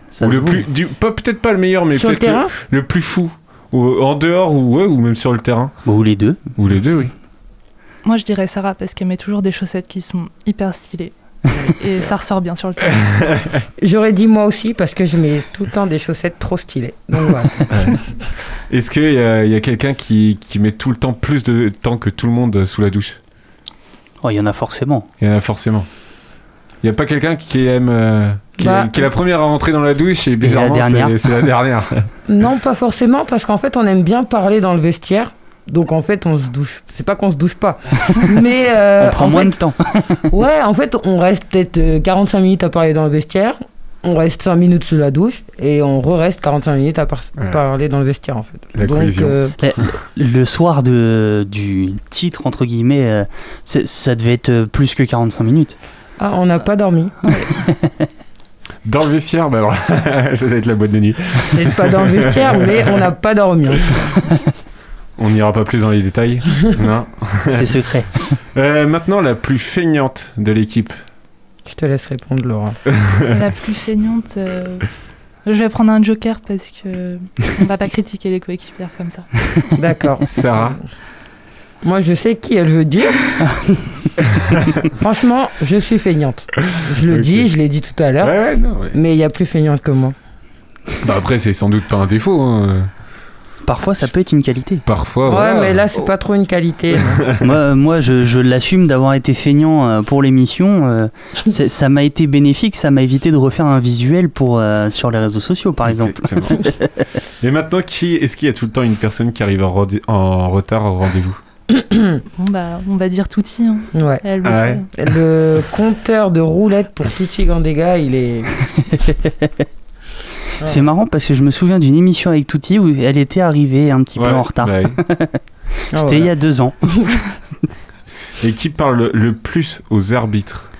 Ça Ou le plus, du, pas peut-être pas le meilleur, mais le peut-être le, plus fou. Ou, en dehors ou ouais, ou même sur le terrain. Ou les deux. Ou les deux, oui. Moi, je dirais Sarah parce qu'elle met toujours des chaussettes qui sont hyper stylées. (laughs) et ça ressort bien sur le terrain. (laughs) J'aurais dit moi aussi, parce que je mets tout le temps des chaussettes trop stylées. Donc, voilà. (laughs) Est-ce qu'il y a, il y a quelqu'un qui, qui met tout le temps plus de temps que tout le monde sous la douche? Oh, il y en a forcément. Il y en a forcément. Il n'y a pas quelqu'un qui aime. euh, qui, Bah, est, qui est la première à rentrer dans la douche et la bizarrement dernière. c'est- c'est la dernière. Non, pas forcément, parce qu'en fait, on aime bien parler dans le vestiaire. Donc en fait, on se douche. C'est pas qu'on se douche pas, (laughs) mais euh, On prend en moins fait- de temps. (laughs) Ouais, en fait, on reste peut-être euh, 45 minutes à parler dans le vestiaire. On reste 5 minutes sous la douche et on re-reste 45 minutes à par- Ouais. parler dans le vestiaire en fait. La Donc, euh, (laughs) Le, le soir de, du titre, entre guillemets, euh, ça devait être euh, plus que 45 minutes. ah, on n'a pas dormi. Dans le vestiaire, bah alors, ça va être la boîte de nuit. Peut-être pas dans le vestiaire, mais on n'a pas dormi. On n'ira pas plus dans les détails. (laughs) non. C'est secret. (laughs) Euh, maintenant, la plus feignante de l'équipe. Je te laisse répondre, Laura. (laughs) La plus feignante. euh, Je vais prendre un joker parce que on va pas critiquer les coéquipières comme ça. D'accord. Sarah. Moi, je sais qui elle veut dire. Franchement, je suis feignante. Je le dis, je l'ai dit tout à l'heure. Ouais, ouais, non, ouais. Mais il y a plus feignante que moi. Bah après, c'est sans doute pas un défaut. hein. Parfois, ça peut être une qualité. Parfois, Ouais, voilà. mais là, c'est pas trop une qualité. (laughs) moi, moi, je, je l'assume d'avoir été feignant euh, pour l'émission. euh, c'est- ça m'a été bénéfique, ça m'a évité de refaire un visuel pour, euh, sur les réseaux sociaux, par exemple. Exactement. Et maintenant, qui est-ce qu'il y a tout le temps une personne qui arrive en, retard au rendez-vous (coughs) Bon bah, on va dire Touti. Hein. Ouais. Elle le Ah sait. ouais. Le compteur de roulettes pour Tutti Gandega, il est. (laughs) C'est marrant parce que je me souviens d'une émission avec Touti où elle était arrivée un petit peu en retard. bah. (laughs) Ah, C'était il y a deux ans. (laughs) Et qui parle le, plus aux arbitres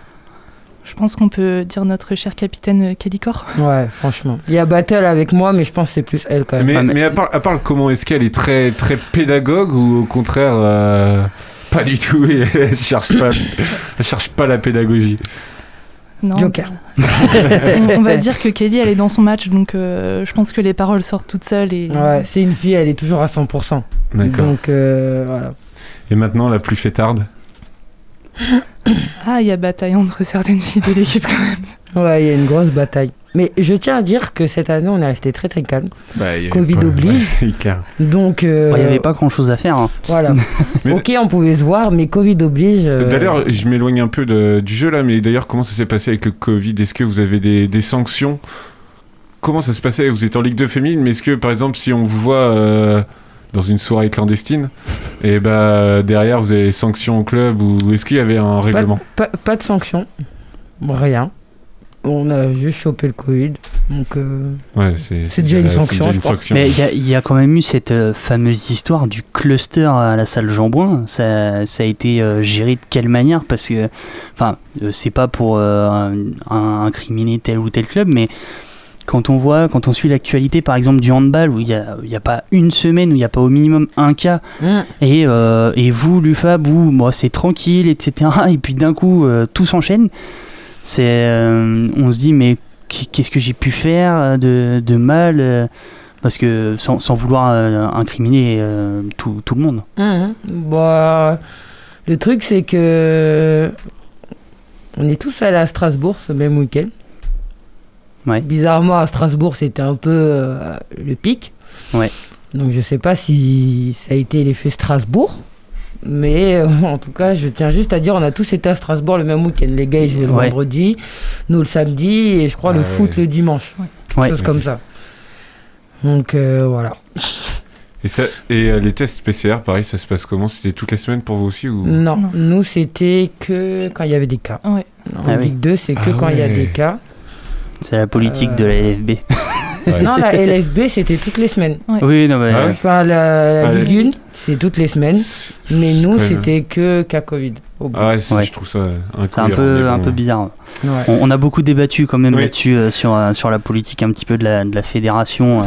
Je pense qu'on peut dire notre cher capitaine Calicor. Ouais, franchement. Il y a Battle avec moi, mais je pense que c'est plus elle quand même. Mais, Ah, mais- mais à, part, à part le comment, est-ce qu'elle est très, très pédagogue ou au contraire euh, pas du tout et (laughs) elle cherche pas, elle cherche pas la pédagogie Non. Joker. on, (laughs) on va (laughs) dire que Kelly, elle est dans son match, donc euh, je pense que les paroles sortent toutes seules et. Ouais, c'est une fille, elle est toujours à 100%. D'accord. Donc euh, voilà. Et maintenant, la plus fêtarde? Ah, il y a bataille entre certaines filles de l'équipe quand même. Ouais, il y a une grosse bataille. Mais je tiens à dire que cette année, on est resté très très calme. Bah, Covid pas- oblige. (laughs) ouais, c'est clair. Donc. euh, Il n'y avait pas grand chose à faire. hein. Voilà. (laughs) Mais- ok, on pouvait se voir, mais Covid oblige. euh, D'ailleurs, je m'éloigne un peu de- du jeu là, mais d'ailleurs, comment ça s'est passé avec le Covid? Est-ce que vous avez des, des sanctions? Comment ça se passait? Vous êtes en Ligue 2 féminine, mais est-ce que par exemple, si on vous voit euh, dans une soirée clandestine, et bah derrière vous avez sanctions au club ou est-ce qu'il y avait un règlement? pas, pas de sanction. Rien. On a juste chopé le Covid. Donc. euh, Ouais, c'est C'est déjà une sanction, je sanction. Mais il y, a- il y a quand même eu cette euh, fameuse histoire du cluster à la salle Jean-Bouin. Ça, ça a été euh, géré de quelle manière? Parce que, enfin, euh, c'est pas pour euh, un- incriminer tel ou tel club, mais quand on voit, quand on suit l'actualité, par exemple, du handball, où il n'y a, il y a pas une semaine où il n'y a pas au minimum un cas, Mm. et, euh, et vous, l'UFAB, où bon, c'est tranquille, etc., (laughs) et puis d'un coup, euh, tout s'enchaîne, c'est, euh, on se dit, mais qu- qu'est-ce que j'ai pu faire euh, de, de mal euh, Parce que sans, sans vouloir incriminer tout, tout le monde. Mhm. Bah, le truc, c'est que on est tous allés à Strasbourg ce même week-end. Ouais. Bizarrement, à Strasbourg, c'était un peu le pic. Ouais. Donc, je sais pas si ça a été l'effet Strasbourg. Mais euh, (laughs) en tout cas, je tiens juste à dire, on a tous été à Strasbourg le même week-end. Les gars, jouaient le Ouais. vendredi, nous le samedi, et je crois le foot ouais. le dimanche. Ouais. Chose comme ça. Donc, euh, voilà. (laughs) Et, ça, et euh, les tests PCR, pareil, ça se passe comment? C'était toutes les semaines pour vous aussi ou... Non, Non. nous, c'était que quand il y avait des cas. Ouais. En Ah oui. Ligue 2, c'est que Ah quand il y a des cas. C'est la politique Euh, de la LFB. (laughs) Ouais. Non, la LFB, c'était toutes les semaines. Ouais. Oui, non, mais. Ah ouais. Enfin, la, la Ligue 1, c'est toutes les semaines. Mais nous, c'était que cas Covid. au bout. Ah ouais, je trouve ça C'est un peu, un bizarre. Ouais. On, on a beaucoup débattu quand même Oui. là-dessus, euh, sur, euh, sur la politique un petit peu de la, de la fédération, euh,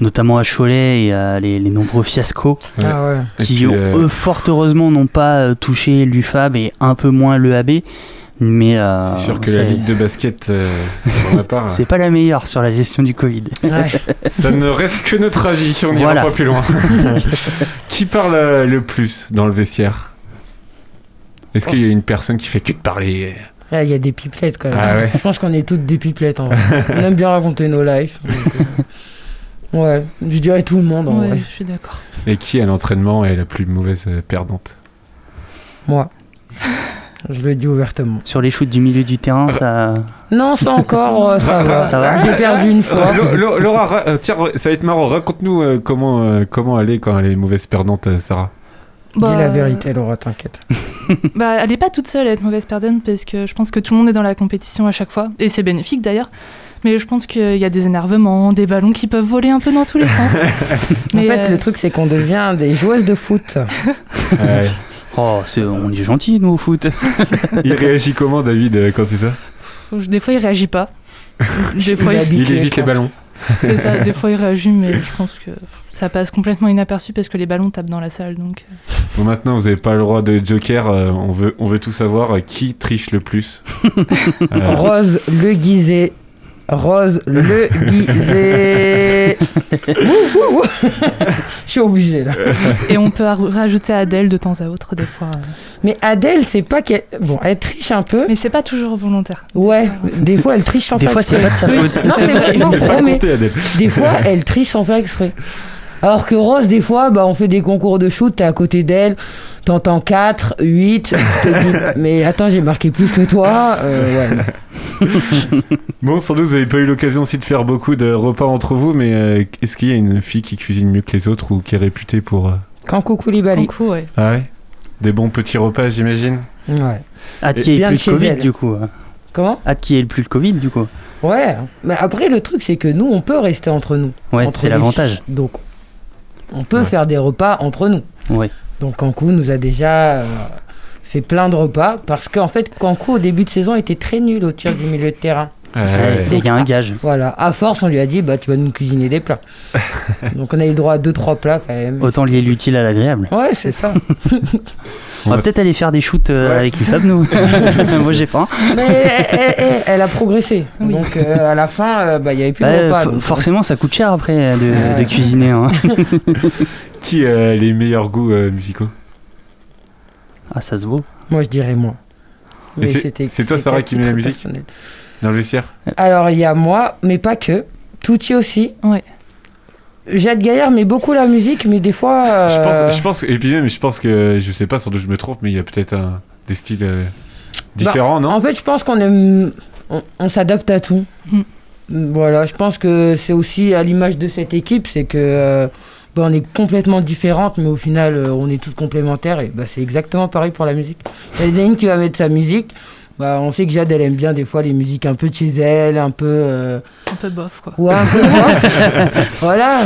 notamment à Cholet et euh, les, les nombreux fiascos Ouais. Ah ouais. Qui, puis, euh, eux, fort heureusement, n'ont pas touché l'UFAB et un peu moins l'EAB. Mais euh, C'est sûr que la ligue de basket, euh, (laughs) pour ma part, c'est pas la meilleure sur la gestion du Covid. Ouais. (laughs) ça ne reste que notre avis, on n'ira Voilà. pas plus loin. (laughs) qui parle euh, le plus dans le vestiaire? Est-ce qu'il y a une personne qui fait que de parler? Ah, Il y a des pipelettes quand même. Ah ouais. Je pense qu'on est toutes des pipelettes en vrai. On aime bien raconter nos lives. donc, euh, Ouais, je dirais tout le monde en Ouais, vrai. je suis d'accord. Et qui à l'entraînement est la plus mauvaise euh, perdante? Moi. Je le dis ouvertement. Sur les shoots du milieu du terrain, ça. Non, ça encore, euh, ça va. Ça va J'ai perdu une fois. Laura, (laughs) ra- euh, tiens, ça va être marrant. Raconte-nous euh, comment, comment elle est quand elle est mauvaise perdante, Sarah. Dis Bah, la vérité, Laura, t'inquiète. (laughs) Bah, elle est pas toute seule à être mauvaise perdante parce que je pense que tout le monde est dans la compétition à chaque fois et c'est bénéfique d'ailleurs. Mais je pense qu'il y a des énervements, des ballons qui peuvent voler un peu dans tous les sens. (laughs) En Mais, fait, euh, le truc, c'est qu'on devient des joueuses de foot. Ouais. Oh, c'est- on est gentils, nous, au foot. (laughs) Il réagit comment, David, euh, quand c'est ça? Des fois il réagit pas. (laughs) Des fois Il évite les ballons. c'est ça. Des fois il (laughs) réagit, mais je pense que ça passe complètement inaperçu parce que les ballons tapent dans la salle. Donc euh, Bon, maintenant, vous n'avez pas le droit de joker. euh, on, veut, on veut tout savoir. euh, qui triche le plus Euh, Rose Le Guizet. Rose Le Guizet. (laughs) Je suis obligée là. et on peut rajouter Adèle de temps à autre des fois. Mais Adèle, c'est pas qu'elle. Bon, elle triche un peu. Mais c'est pas toujours volontaire. Ouais, des fois elle triche sans Des faire fois, c'est exprès. pas de sa faute. Non, c'est vrai, (laughs) je C'est compté, Adèle. Des fois, elle triche sans faire exprès. Alors que Rose, des fois, bah, on fait des concours de shoot, t'es à côté d'elle, t'entends 4, 8, tu te dis, mais attends, j'ai marqué plus que toi. Euh, ouais. (laughs) Bon, sans doute, vous n'avez pas eu l'occasion aussi de faire beaucoup de repas entre vous, mais euh, est-ce qu'il y a une fille qui cuisine mieux que les autres ou qui est réputée pour. euh, Kankou Koulibaly. Coucou, ouais. Ah ouais? Des bons petits repas, j'imagine? Ouais. Hâte Et qu'il n'y ait bien plus de Covid, elle. du coup. Comment? Hâte qu'il n'y ait plus le Covid, du coup. Ouais. Mais après, le truc, c'est que nous, on peut rester entre nous. Ouais, c'est l'avantage. Donc, on peut Ouais. faire des repas entre nous. Donc Kankou nous a déjà euh, fait plein de repas parce qu'en fait Kankou au début de saison était très nul au tir du milieu de terrain. Ah. Il y a un gage. Voilà, à force on lui a dit bah tu vas nous cuisiner des plats. (laughs) Donc on a eu le droit à deux trois plats quand même. Autant lier l'utile à l'agréable. Ouais c'est ça. (laughs) On va peut-être aller faire des shoots euh, Ouais. avec l'UFAB, nous. (laughs) Moi, j'ai faim. Mais elle, elle- elle- elle a progressé. Oui. Donc euh, à la fin euh, bah il y avait plus Bah, de repas. for- donc, forcément, ça coûte cher après de, cuisiner. hein. Qui a les meilleurs goûts euh, musicaux? Ah, ça se vaut. Moi je dirais moi. C'est- toi, Sarah, qui met la musique? personnel. Dans le vestiaire Alors, il y a moi, mais pas que. Touti aussi. Ouais. Jade Gaillard met beaucoup la musique, mais des fois. euh, Je pense, je pense, et puis même, je pense que, je sais pas, sans doute je me trompe, mais il y a peut-être un- des styles euh, différents, bah, non? En fait, je pense qu'on aime. On, on s'adapte à tout. Voilà, je pense que c'est aussi à l'image de cette équipe, c'est que. euh, bah, on est complètement différentes, mais au final, euh, on est toutes complémentaires. Et bah, c'est exactement pareil pour la musique. Il y en a une qui va mettre sa musique. Bah, on sait que Jade, elle aime bien des fois les musiques un peu de chez elle, un peu. euh, Un peu bof, quoi. Ouais, un peu (laughs) bof. (laughs) voilà,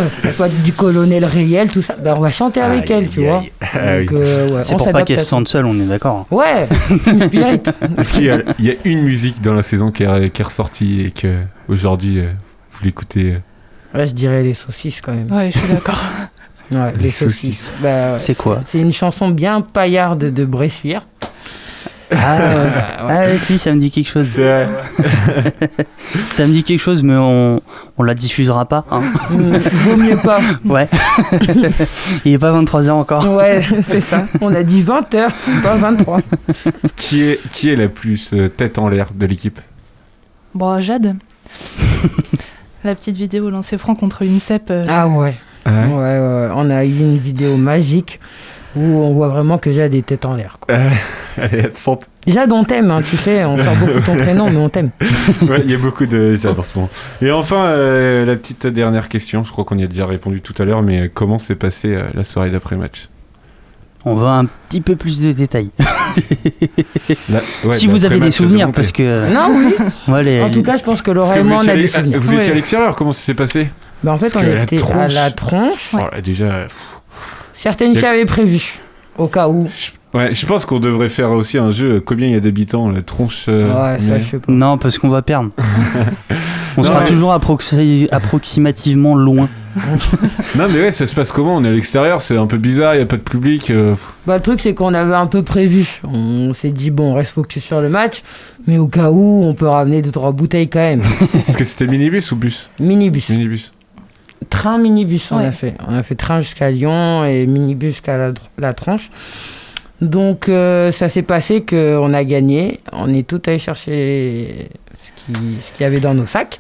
du colonel réel, tout ça. Bah, on va chanter avec elle, tu vois. Ah euh, ouais, C'est pour pas s'adapte qu'elle à se sente seule, on est d'accord. Ouais, (laughs) Team Spirit. Est-ce qu'il y, a- il y a une musique dans la saison qui est, qui est ressortie et que aujourd'hui euh, vous l'écoutez Ouais, je dirais les saucisses quand même. Ouais, je suis d'accord. Ouais, les, Les saucisses. saucisses. Bah, ouais. C'est quoi C'est une chanson bien paillarde de Bressuire. Ah, ah ouais, si, ça me dit quelque chose. (laughs) ça me dit quelque chose, mais on, on la diffusera pas. hein. (laughs) Vaut mieux pas. Ouais. (laughs) Il est pas 23h encore. Ouais, c'est ça. On a dit 20h, pas 23. qui, est, qui est la plus euh, tête en l'air de l'équipe? Bon, Jade. la petite vidéo lancée franc contre l'INSEP. euh, Ah ouais. Ah ouais, ouais, ouais. On a eu une vidéo magique où on voit vraiment que Jade est tête en l'air. quoi. Euh, (laughs) Elle est absente. Jade, on t'aime, hein, tu sais, on sort (laughs) beaucoup ton prénom, mais on t'aime. (laughs) Ouais, il y a beaucoup de ça en ce moment. Et enfin, euh, la petite dernière question, je crois qu'on y a déjà répondu tout à l'heure, mais euh, comment s'est passée euh, la soirée d'après-match? On veut un petit peu plus de détails. La- ouais, si vous avez des souvenirs, parce que. Non, oui. Ouais, les- En tout cas, je pense que Laura que et vous moi, on a à des souvenirs. Vous étiez à l'extérieur, comment ça s'est passé? Bah, en fait, Parce on était à la tronche. Oh là, déjà. pff, Certaines filles avaient prévu, au cas où. Ouais, je pense qu'on devrait faire aussi un jeu. euh, Combien il y a d'habitants La tronche. euh, Ouais, ça, mais- je sais pas. Non, parce qu'on va perdre. (laughs) on Non, sera mais- toujours approxi- approximativement loin. (laughs) Non, mais ouais, ça se passe comment? On est à l'extérieur, c'est un peu bizarre, il n'y a pas de public. euh, Bah, le truc, c'est qu'on avait un peu prévu. On s'est dit, bon, on reste focus sur le match, mais au cas où, on peut ramener deux, trois bouteilles quand même. (laughs) Est-ce que c'était minibus ou bus? Minibus. Minibus. Train minibus, on Ouais. a fait. On a fait train jusqu'à Lyon et minibus jusqu'à la, la tranche. Donc, euh, ça s'est passé qu'on a gagné. On est tout allé chercher ce qui- ce qu'il y avait dans nos sacs.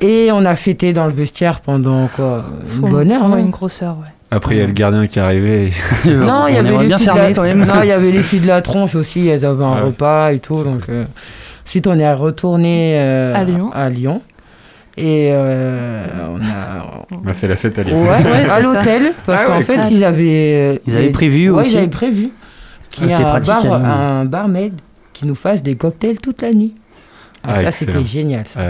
Et on a fêté dans le vestiaire pendant quoi Une faut- bonne heure, ouais, une grosse heure, ouais. Après, il y a le gardien qui est arrivé. (laughs) Non, il y avait les filles de la... quand même. Non, il y avait les filles de la tronche aussi, elles avaient un Ah ouais. repas et tout. Donc, euh, ensuite, on est retourné euh, À Lyon. à Lyon. Et euh, on a. (laughs) On a fait la fête à Lyon. Ouais, à l'hôtel, parce Ah qu'en ouais, fait, cool. ils avaient. euh, Ils avaient prévu ouais, aussi. ils avaient prévu qu'il y Ah, ait un, bar, à Lyon. un barmaid qui nous fasse des cocktails toute la nuit. Ah, Ah, ça, c'était génial. ça.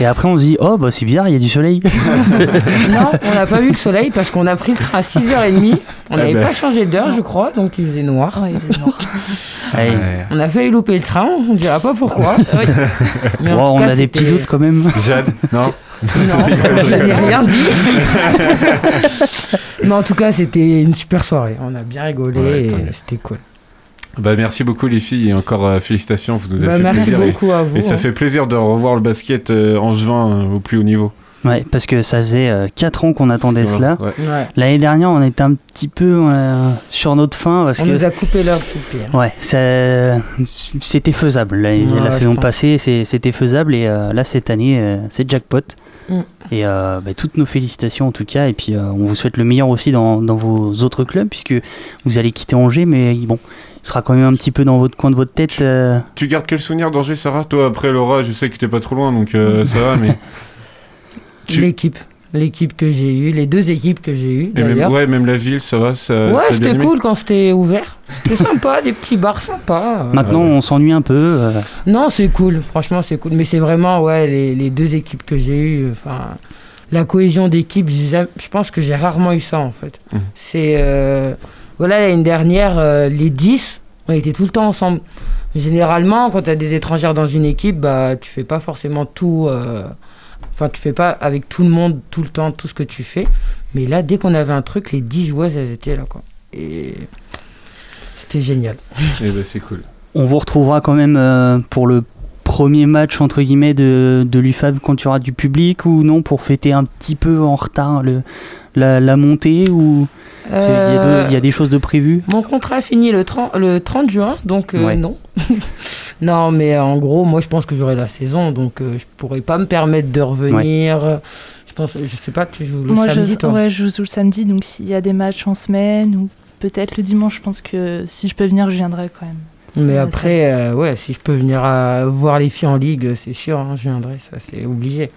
Et après, on se dit, oh, bah c'est bizarre, il y a du soleil. (laughs) non, on n'a pas vu le soleil parce qu'on a pris le train à 6h30. On Ah n'avait ben. pas changé d'heure, je crois, donc il faisait noir. Ouais, il faisait noir. (laughs) Allez. On a failli louper le train, on ne dira pas pourquoi. (laughs) Mais en Bon, tout on cas, a des petits doutes quand même. Jade Non (laughs) Non, je n'ai rien dit. (laughs) Mais en tout cas, c'était une super soirée. On a bien rigolé Ouais, et tant mieux. c'était cool. Bah, merci beaucoup, les filles, et encore euh, félicitations, vous nous avez Bah, fait merci plaisir. et- beaucoup à vous. Et ça hein. fait plaisir de revoir le basket euh, en juin euh, au plus haut niveau. Ouais, parce que ça faisait 4 ans qu'on attendait cela. Ouais. Ouais. L'année dernière, on était un petit peu euh, sur notre fin parce On que nous a coupé le pied. hein. Ouais, ça- c'était faisable. La, Ouais, la je saison pense. passée, c'était faisable. Et euh, là, cette année, euh, c'est jackpot. Mm. Et euh, bah, toutes nos félicitations en tout cas. Et puis, euh, on vous souhaite le meilleur aussi dans, dans vos autres clubs, puisque vous allez quitter Angers. Mais bon, il sera quand même un petit peu dans votre coin de votre tête. euh, Tu gardes quel souvenir d'Angers, Sarah? Toi, après Laura, je sais que t'es pas trop loin, donc euh, ça va, mais. (laughs) Tu- L'équipe. L'équipe que j'ai eue, les deux équipes que j'ai eues Et même, d'ailleurs. ouais, même la ville, ça va ça, Ouais, c'était cool quand c'était ouvert. C'était (laughs) sympa, des petits bars sympas. Euh, Maintenant, on s'ennuie un peu. euh, Non, c'est cool, franchement, c'est cool. Mais c'est vraiment, ouais, les, les deux équipes que j'ai eues, enfin, la cohésion d'équipe, je pense que j'ai rarement eu ça, en fait. Mhm. C'est, euh, voilà, l'année dernière, euh, les 10, on était tout le temps ensemble. Généralement, quand tu as des étrangères dans une équipe, bah, tu fais pas forcément tout. Enfin, tu fais pas avec tout le monde tout le temps tout ce que tu fais. Mais là, dès qu'on avait un truc, les 10 joueuses, elles étaient là, quoi. Et c'était génial. (laughs) Eh ben, c'est cool. on vous retrouvera quand même euh, pour le premier match entre guillemets de, de l'UFAB quand tu auras du public ou non pour fêter un petit peu en retard le, la, la montée ou il y, a de- y a des choses de prévues? Mon contrat finit le 30, le 30 juin, donc euh, Ouais. non. (laughs) non, mais en gros, moi je pense que j'aurai la saison, donc euh, je pourrais pas me permettre de revenir. Je pense, je sais pas, tu joues le Moi, samedi, je, toi? ouais, je joue le samedi, donc s'il y a des matchs en semaine ou peut-être le dimanche, je pense que si je peux venir, je viendrai quand même. Mais Ouais, après, euh, ouais, si je peux venir à voir les filles en ligue, c'est sûr, hein, je viendrai, ça c'est obligé.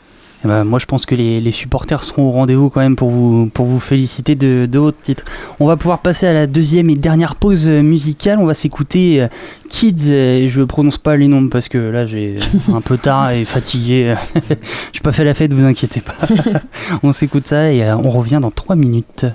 Eh ben, moi, je pense que les, les supporters seront au rendez-vous quand même pour vous, pour vous féliciter de, de votre titre. On va pouvoir passer à la deuxième et dernière pause euh, musicale. On va s'écouter euh, Kids. euh, Je prononce pas les noms parce que là, j'ai (laughs) un peu tard et fatigué. (laughs) J'ai pas fait la fête, vous inquiétez pas. (laughs) on s'écoute ça et euh, on revient dans 3 minutes.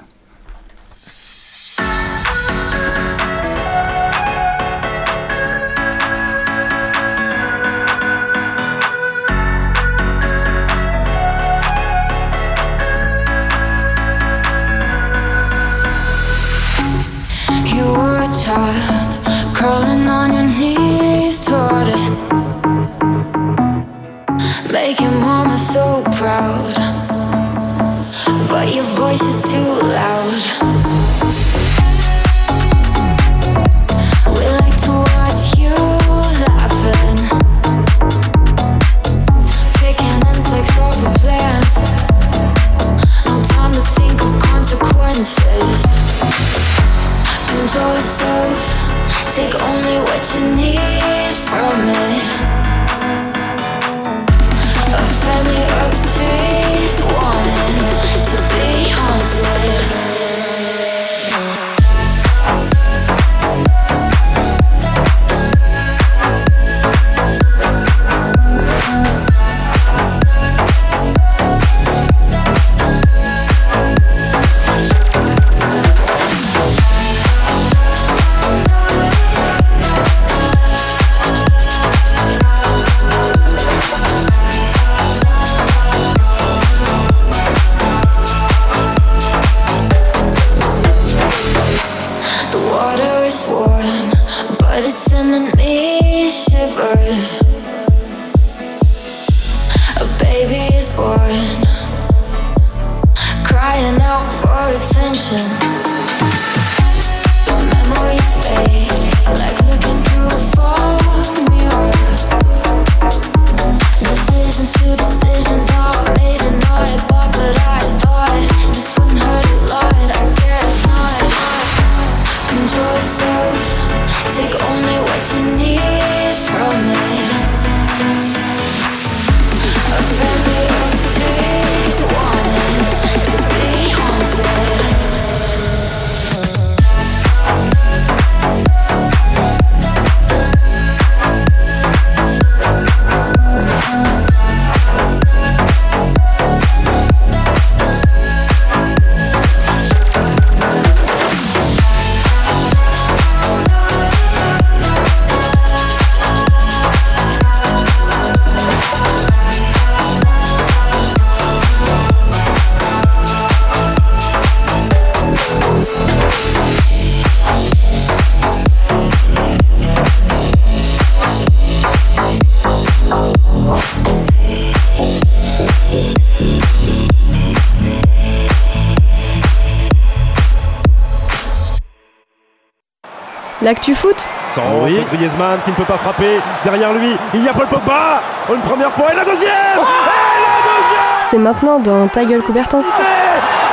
Oui. Griezmann qui ne peut pas frapper. Derrière lui, il y a Paul Pogba. Une première fois et la deuxième. et la deuxième. C'est maintenant dans Ta gueule Coubertin.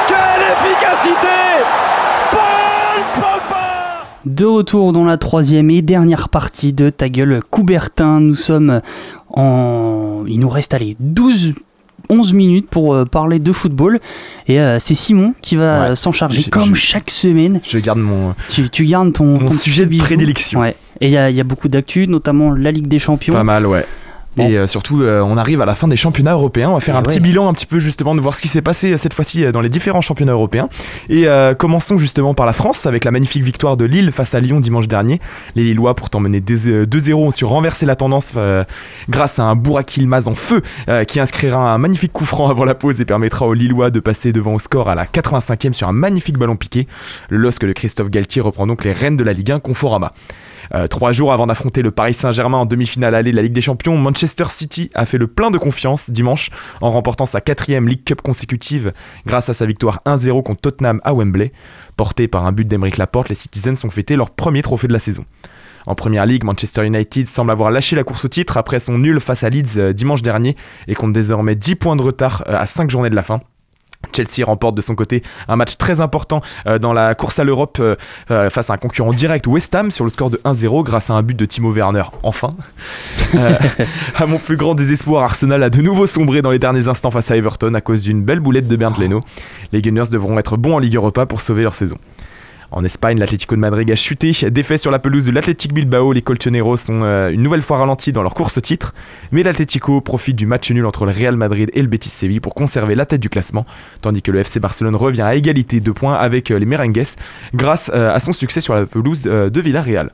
Quelle efficacité Paul Pogba De retour dans la troisième et dernière partie de Ta gueule Coubertin. Nous sommes en. Il nous reste, allez, 12. 11 minutes pour euh, parler de football et euh, c'est Simon qui va Ouais. s'en charger comme je- chaque semaine. Je garde mon, Tu, tu gardes ton, mon ton sujet de prédilection. Ouais. Et il y, a- il y a beaucoup d'actu, notamment la Ligue des Champions. Pas mal, ouais. Et euh, surtout, euh, on arrive à la fin des championnats européens. On va faire Et un petit bilan un petit peu justement de voir ce qui s'est passé euh, cette fois-ci dans les différents championnats européens. Et euh, commençons justement par la France avec la magnifique victoire de Lille face à Lyon dimanche dernier. Les Lillois, pourtant menés 2 2-0, ont su renverser la tendance grâce à un Bouraki Ilmaz en feu qui inscrira un magnifique coup franc avant la pause et permettra aux Lillois de passer devant au score à la 85e sur un magnifique ballon piqué. Le LOSC de Christophe Galtier reprend donc les rênes de la Ligue 1 Conforama. Euh, trois jours avant d'affronter le Paris Saint-Germain en demi-finale allée de la Ligue des Champions, Manchester City a fait le plein de confiance dimanche en remportant sa quatrième League Cup consécutive grâce à sa victoire 1-0 contre Tottenham à Wembley. Porté par un but d'Emeric Laporte, les Citizens ont fêté leur premier trophée de la saison. En première ligue, Manchester United semble avoir lâché la course au titre après son nul face à Leeds euh, dimanche dernier et compte désormais 10 points de retard euh, à 5 journées de la fin. Chelsea remporte de son côté un match très important euh, dans la course à l'Europe euh, euh, face à un concurrent direct West Ham sur le score de 1-0 grâce à un but de Timo Werner. Enfin, (laughs) à mon plus grand désespoir, Arsenal a de nouveau sombré dans les derniers instants face à Everton à cause d'une belle boulette de Bernd Leno. Les Gunners devront être bons en Ligue Europa pour sauver leur saison. En Espagne, l'Atlético de Madrid a chuté. Défait sur la pelouse de l'Athletic Bilbao, les Colchoneros sont euh, une nouvelle fois ralentis dans leur course au titre. Mais l'Atlético profite du match nul entre le Real Madrid et le Betis Séville pour conserver la tête du classement, tandis que le FC Barcelone revient à égalité de points avec euh, les Merengues grâce euh, à son succès sur la pelouse de Villarreal.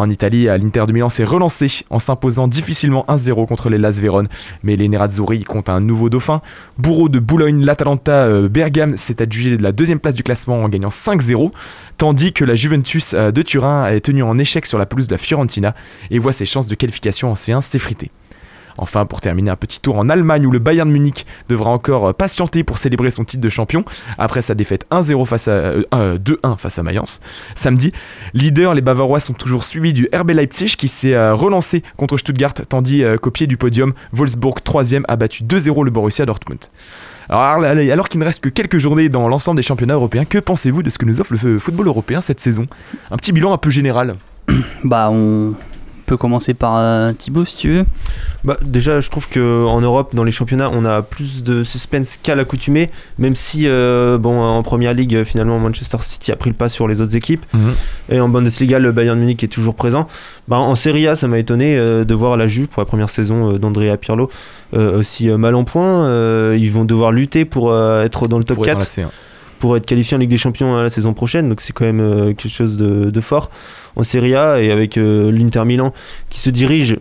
En Italie, l'Inter de Milan s'est relancé en s'imposant difficilement 1-0 contre les Las Vérone, mais les Nerazzurri comptent un nouveau dauphin. Bourreau de Boulogne, l'Atalanta euh, Bergame s'est adjugé de la deuxième place du classement en gagnant 5-0, tandis que la Juventus euh, de Turin est tenue en échec sur la pelouse de la Fiorentina et voit ses chances de qualification en C1 s'effriter. Enfin, pour terminer, un petit tour en Allemagne où le Bayern Munich devra encore euh, patienter pour célébrer son titre de champion après sa défaite 1-0 face à euh, euh, 2-1 face à Mayence. Samedi, leader, les Bavarois sont toujours suivis du RB Leipzig qui s'est euh, relancé contre Stuttgart, tandis euh, qu'au pied du podium, Wolfsburg 3 a battu 2-0 le Borussia Dortmund. Alors, alors qu'il ne reste que quelques journées dans l'ensemble des championnats européens, que pensez-vous de ce que nous offre le football européen cette saison? Un petit bilan un peu général. Bah, on peut commencer par euh, Thibaut si tu veux. Bah, déjà, je trouve que en Europe, dans les championnats, on a plus de suspense qu'à l'accoutumée, même si, euh, bon, en première ligue, finalement, Manchester City a pris le pas sur les autres équipes. Mhm. Et en Bundesliga, le Bayern Munich est toujours présent. Bah, en Serie A, ça m'a étonné euh, de voir la Juve pour la première saison euh, d'Andrea Pirlo euh, aussi euh, mal en point. Euh, ils vont devoir lutter pour euh, être dans le top Pour être 4 dans la C1. pour être qualifié en Ligue des Champions euh, la saison prochaine. Donc c'est quand même euh, quelque chose de, de fort en Serie A et avec euh, l'Inter Milan qui se dirige.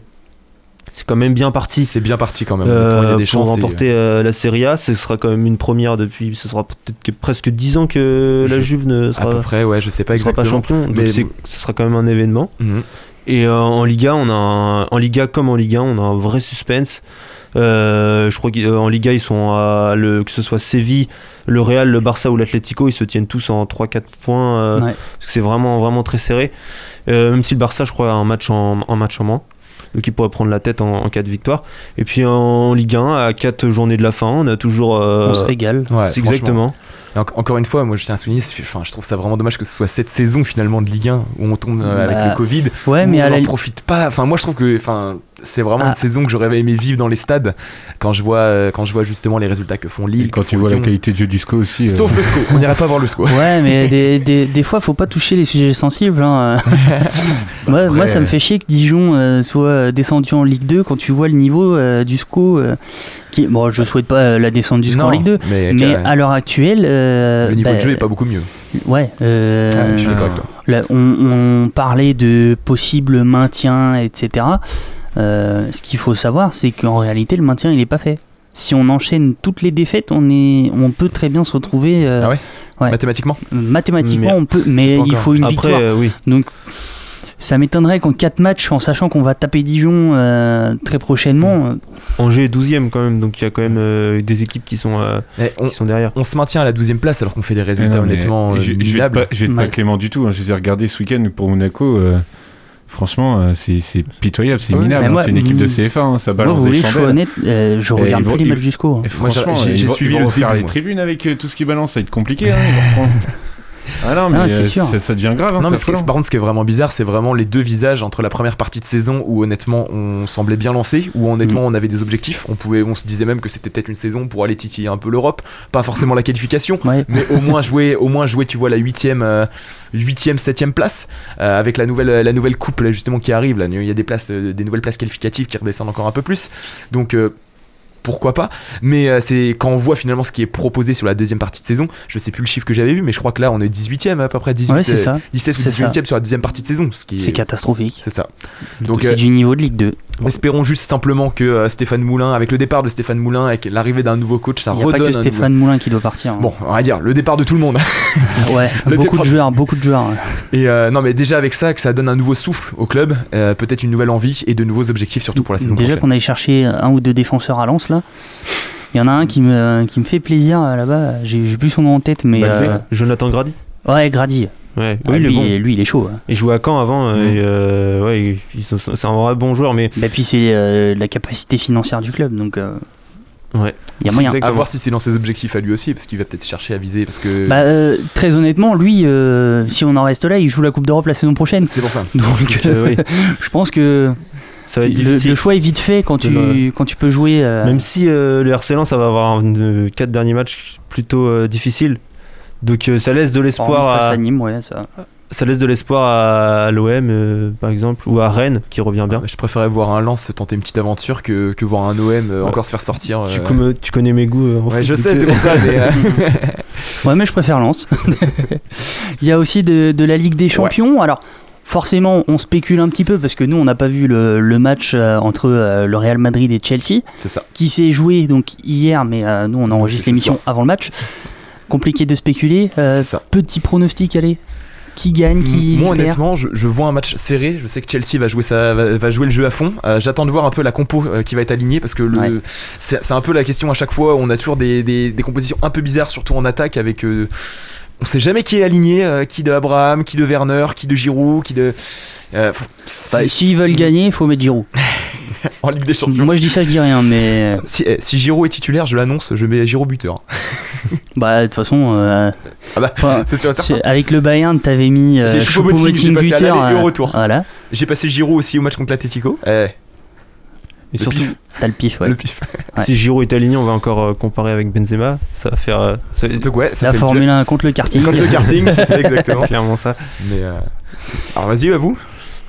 C'est quand même bien parti. C'est bien parti quand même. Euh, il y a des pour chances. et- remporter euh, la Serie A, ce sera quand même une première depuis. Ce sera peut-être que presque 10 ans que la Juve ne à sera, peu près, ouais, je sais pas sera pas champion. Donc mais- c'est- ce sera quand même un événement. Mhm. Et euh, en Liga, on a un- en Liga comme en Liga, on a un vrai suspense. Euh, je crois qu'en Liga, ils sont à le, que ce soit Séville, le Real, le Barça ou l'Atlético, ils se tiennent tous en 3-4 points. euh, Ouais. parce que c'est vraiment, vraiment très serré. Euh, même si le Barça, je crois, a un match en, un match en moins. Donc il pourrait prendre la tête en, en cas de victoire. Et puis en Ligue 1, à 4 journées de la fin, on a toujours. euh, On se régale. Ouais, exactement. En- encore une fois, moi je tiens à souligner, enfin, je trouve ça vraiment dommage que ce soit cette saison finalement de Ligue 1 où on tombe euh, avec Bah, le Covid. ouais, où mais on la n'en profite pas. Enfin, moi je trouve que enfin, c'est vraiment Ah. une saison que j'aurais aimé vivre dans les stades quand je vois, euh, quand je vois justement les résultats que font Lille. Et quand tu vois la qualité de jeu du SCO aussi. euh, Sauf le SCO, on n'irait pas voir le SCO. (laughs) Ouais, mais (laughs) des, des, des fois, faut pas toucher les sujets sensibles. hein. (laughs) moi, moi, ça me fait chier que Dijon euh, soit descendu en Ligue 2 quand tu vois le niveau euh, du SCO. euh, qui... Bon, je souhaite pas euh, la descente du SCO en Ligue 2, mais, mais à l'heure actuelle. euh, le niveau bah, de jeu est pas beaucoup mieux. Ouais, euh, Ouais, je suis d'accord avec toi. là, on, on parlait de possible maintien, etc. Euh, ce qu'il faut savoir, c'est qu'en réalité, le maintien, il n'est pas fait. Si on enchaîne toutes les défaites, on, est, on peut très bien se retrouver. euh, Ah ouais ouais. Mathématiquement Mathématiquement, Mais on peut, mais il faut une Après, victoire. euh, oui. Donc, ça m'étonnerait qu'en 4 matchs, en sachant qu'on va taper Dijon euh, très prochainement, euh, Angers est 12ème quand même, donc il y a quand même euh, des équipes qui sont, euh, Eh, on, qui sont derrière. on se maintient à la 12 e place alors qu'on fait des résultats non, mais honnêtement je, je vais pas, je vais être pas Ouais. clément du tout. hein. Je les ai regardés ce week-end pour Monaco. Franchement, euh, c'est pitoyable, c'est minable. hein. moi, c'est une équipe de mm, CFA, hein, ça moi, balance vous voulez des je chandelles. honnête, euh, je Et regarde plus les matchs Moi, j'ai- franchement, j'ai- suivi vont le refaire début, les moi. tribunes avec euh, tout ce qui balance, ça va être compliqué. hein. (laughs) Ah non, mais Ah, c'est euh, sûr. ça, devient grave. hein, Non, mais ce qui- par contre, ce qui est vraiment bizarre, c'est vraiment les deux visages entre la première partie de saison où honnêtement on semblait bien lancé, où honnêtement on avait des objectifs. On pouvait, on se disait même que c'était peut-être une saison pour aller titiller un peu l'Europe, pas forcément la qualification, Ouais. mais au moins jouer, au moins jouer, tu vois, la huitième, euh, huitième, septième place euh, avec la nouvelle, la nouvelle coupe là, justement qui arrive. Là, il y a des places, euh, des nouvelles places qualificatives qui redescendent encore un peu plus. Donc euh, pourquoi pas mais euh, c'est quand on voit finalement ce qui est proposé sur la deuxième partie de saison je sais plus le chiffre que j'avais vu mais je crois que là on est 18ème à peu près 18 Ouais, c'est ça. 17 ou C'est ça. 18ème sur la deuxième partie de saison ce qui est C'est catastrophique. c'est ça Donc c'est euh, du niveau de Ligue 2. espérons juste simplement que euh, Stéphane Moulin avec le départ de Stéphane Moulin avec l'arrivée d'un nouveau coach ça Il n'y a pas redonne que un Stéphane Moulin qui doit partir. hein. bon on va dire le départ de tout le monde (laughs) ouais, le beaucoup départ- de joueurs, beaucoup de joueurs. et euh, non mais déjà avec ça que ça donne un nouveau souffle au club euh, peut-être une nouvelle envie et de nouveaux objectifs surtout pour la saison Déjà qu'on aille chercher un ou deux défenseurs à Lens là. Il y en a un qui me, qui me fait plaisir euh, là-bas. J'ai plus son nom en tête, mais. Euh, Jonathan Grady. Ouais, Grady. Ouais, Ah, oui, il est lui, bon. lui, il est chaud. hein. Il jouait à Caen avant, euh, Mm. et, euh, ouais, ils sont- c'est un vrai bon joueur, mais Et puis c'est euh, la capacité financière du club, donc euh, ouais. il y a moyen. à voir si c'est dans ses objectifs à lui aussi parce qu'il va peut-être chercher à viser parce que Bah, euh, très honnêtement, lui, euh, si on en reste là, il joue la Coupe d'Europe la saison prochaine. c'est pour ça Donc, euh, oui. (laughs) je pense que Ça va être le, choix est vite fait quand tu, Le- quand tu peux jouer. euh, Même si euh, le RC Lens ça va avoir un, quatre derniers matchs plutôt euh, difficiles. Donc euh, ça laisse de l'espoir face à, à Nîmes, ouais, ça. ça laisse de l'espoir à, l'OM euh, par exemple ou à Rennes qui revient bien. je préférais voir un Lens tenter une petite aventure que, que voir un OM euh, Ouais. encore se faire sortir Tu, comme- tu connais mes goûts. euh, ouais je sais c'est pour ça mais euh, (laughs) Ouais, mais je préfère Lens. (laughs) Il y a aussi de, de la Ligue des Champions. Alors, forcément, on spécule un petit peu parce que nous, on n'a pas vu le, le match euh, entre euh, le Real Madrid et Chelsea, c'est ça qui s'est joué donc hier, mais euh, nous, on enregistre l'émission avant le match. Compliqué de spéculer. C'est ça petit pronostic, allez. Qui gagne, qui Moi perd honnêtement, je, je vois un match serré. Je sais que Chelsea va jouer, va, va jouer le jeu à fond. Euh, J'attends de voir un peu la compo euh, qui va être alignée parce que Ouais. c'est c'est un peu la question à chaque fois. On a toujours des, des- des compositions un peu bizarres, surtout en attaque avec. euh, on sait jamais qui est aligné, euh, qui de Abraham, qui de Werner, qui de Giroud, qui de. euh, faut- Bah, si- S'ils veulent gagner, il faut mettre Giroud. (laughs) en Ligue des Champions. Moi, je dis ça, je dis rien, mais Si, eh, si Giroud est titulaire, je l'annonce, je mets Giroud buteur. (laughs) bah, de toute façon, euh, Ah bah, Enfin, (laughs) c'est sûr avec le Bayern, t'avais mis euh, J'ai buteur. euh. J'ai passé Giroud aussi au match contre l'Atletico. Eh, Et le surtout, pif, T'as le pif, ouais. le pif. Ouais. si Giroud est aligné, on va encore euh, comparer avec Benzema. Ça va faire. euh, ça- Surtout que, ouais, ça La fait Formule 1 contre le karting. Contre le karting, c'est ça (laughs) exactement. clairement ça. Mais euh, alors vas-y, à vous.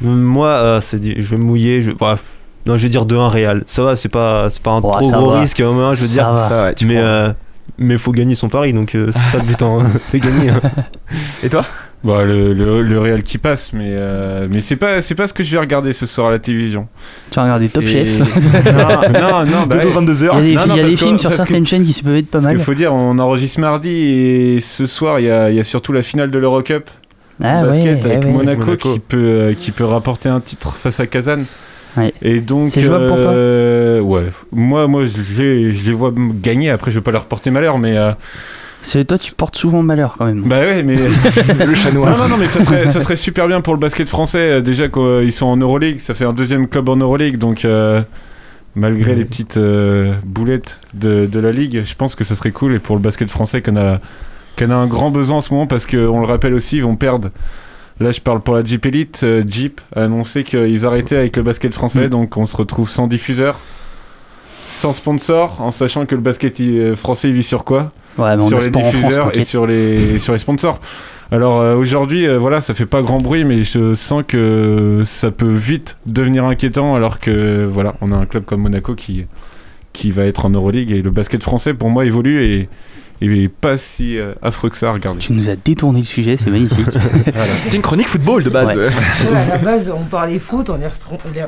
Moi, euh, c'est du- je vais me mouiller. Je, bref, non, je vais dire 2-1 Real. Ça va, c'est pas, c'est pas un Oh, trop gros va. risque. au moins, je veux Ça dire. va. Ça, ouais, tu mais euh, mais faut gagner son pari, donc euh, c'est ça le but en (laughs) de gagner. hein. Et toi? Bah, le, le, le Real qui passe, mais, euh, mais c'est pas, c'est pas ce que je vais regarder ce soir à la télévision. Tu as regardé Top Et- Chef. (laughs) non, non, non, bah, Dodo 22h. Il y a des, Non, non, il y a parce des que- films sur que- certaines chaînes qui se peuvent être pas mal. qu'il faut dire, on enregistre mardi et ce soir, il y a, il y a surtout la finale de l'Eurocup. Ah basket ouais, avec ouais, ouais. Monaco, Monaco. Qui, peut, euh, qui peut rapporter un titre face à Kazan. Ouais. Et donc, C'est jouable pour toi euh, Ouais. Moi, moi je, les, je les vois gagner. Après, je vais pas leur porter malheur, mais. euh, C'est toi, tu portes souvent malheur quand même. bah ouais, mais. (laughs) Le chat non, noir. non, non, mais ça serait, ça serait super bien pour le basket français. euh, Déjà qu'ils sont en Euroleague, ça fait un deuxième club en Euroleague. Donc, euh, malgré les petites euh, boulettes de, de la ligue, je pense que ça serait cool. Et pour le basket français, qu'on a, qu'on a un grand besoin en ce moment, parce qu'on le rappelle aussi, ils vont perdre. Là, je parle pour la Jeep Elite. euh, Jeep a annoncé qu'ils arrêtaient avec le basket français, Mm. donc on se retrouve sans diffuseur, sans sponsor, en sachant que le basket français il vit sur quoi? Ouais, mais on sur les sport en France, diffuseurs et sur les, sur les sponsors. Alors euh, aujourd'hui, euh, voilà, ça fait pas grand bruit, mais je sens que ça peut vite devenir inquiétant, alors que voilà, on a un club comme Monaco qui, qui va être en Euroleague et le basket français pour moi évolue et, et pas si euh, affreux que ça à regarder. Tu nous as détourné le sujet, c'est magnifique. (laughs) C'était une chronique football de base. Ouais. Ouais, à la base, on parlait foot, on est,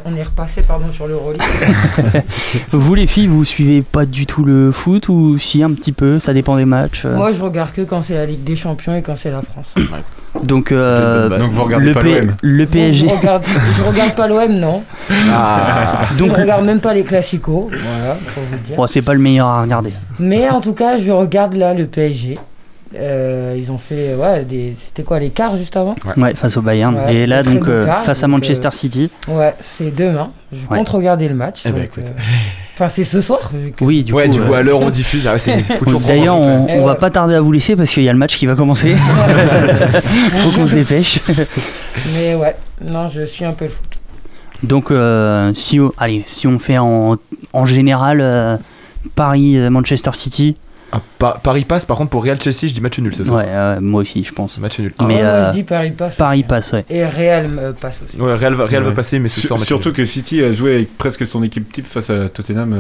on est repassé pardon, sur le rôle. (laughs) vous les filles, vous suivez pas du tout le foot ou si un petit peu, ça dépend des matchs. euh. Moi, je regarde que quand c'est la Ligue des Champions et quand c'est la France. Donc, euh. Donc vous regardez le, pas P- l'OM. le PSG. Je regarde, je regarde pas l'OM, non. Ah. Donc, je regarde même pas les classicos. Voilà, pour vous dire. Bon, c'est pas le meilleur à regarder. Mais en tout cas, je regarde là le PSG. Euh, ils ont fait, ouais, des... c'était quoi les quarts juste avant? Ouais, face au Bayern. Ouais, Et là, donc, euh, quart, face à Manchester euh, City. Ouais, c'est demain. Je Ouais. compte regarder le match. Eh ben, donc. (laughs) Enfin, c'est ce soir. que- Oui, du ouais, coup. du coup, euh, à l'heure on (laughs) diffuse, ah ouais, D'ailleurs, on, ouais. va pas tarder à vous laisser parce qu'il y a le match qui va commencer. (laughs) Faut qu'on se dépêche. (laughs) Mais ouais, non, je suis un peu le foot. Donc, euh, si, on- allez, si on fait en, en général euh, Paris-Manchester City. Ah, Pa- Paris passe, par contre, pour Real Chelsea, je dis match nul ce soir. Ouais, euh, moi aussi, je pense. Match nul. Mais Ouais, moi, euh, je dis Paris passe. Paris passe, ouais. Et Real me passe aussi. Ouais, Real, va, Real va Ouais. passer, mais ce Sur- soir, match surtout nul. que City a joué avec presque son équipe type face à Tottenham.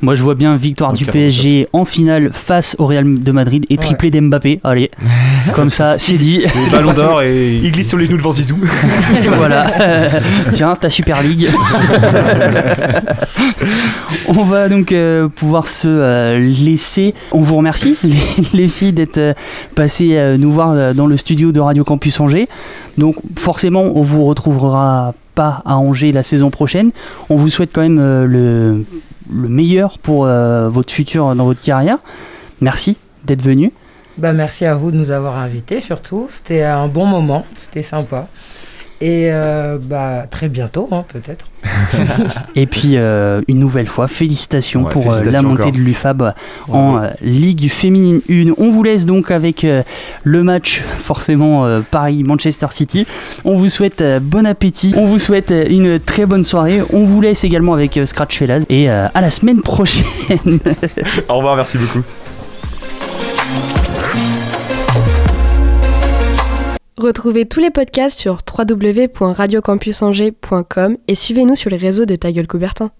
Euh, Moi, je vois bien victoire du PSG en finale face au Real de Madrid et triplé d'Mbappé. Allez, (laughs) comme ça, c'est dit. C'est Ballon d'or et il glisse sur les genoux devant Zizou. (laughs) voilà. Tiens, ta Super League. (laughs) On va donc euh, pouvoir se euh, laisser. On vous remercie, les, les filles, d'être euh, passées euh, nous voir euh, dans le studio de Radio Campus Angers. Donc, forcément, on vous retrouvera pas à Angers la saison prochaine. On vous souhaite quand même euh, le, le meilleur pour euh, votre futur dans votre carrière. Merci d'être venu. Bah, merci à vous de nous avoir invités surtout. C'était un bon moment, c'était sympa. Et euh, bah, très bientôt, hein, peut-être. (laughs) Et puis euh, une nouvelle fois, félicitations Ouais, pour euh, félicitations la montée encore. de l'UFAB en Ligue féminine 1. On vous laisse donc avec euh, le match forcément euh, Paris-Manchester City. On vous souhaite euh, bon appétit, on vous souhaite euh, une très bonne soirée. On vous laisse également avec euh, Scratch Fellas et euh, à la semaine prochaine. (laughs) Au revoir, merci beaucoup. Retrouvez tous les podcasts sur www.radiocampusangers.com et suivez-nous sur les réseaux de Ta Gueule Coubertin.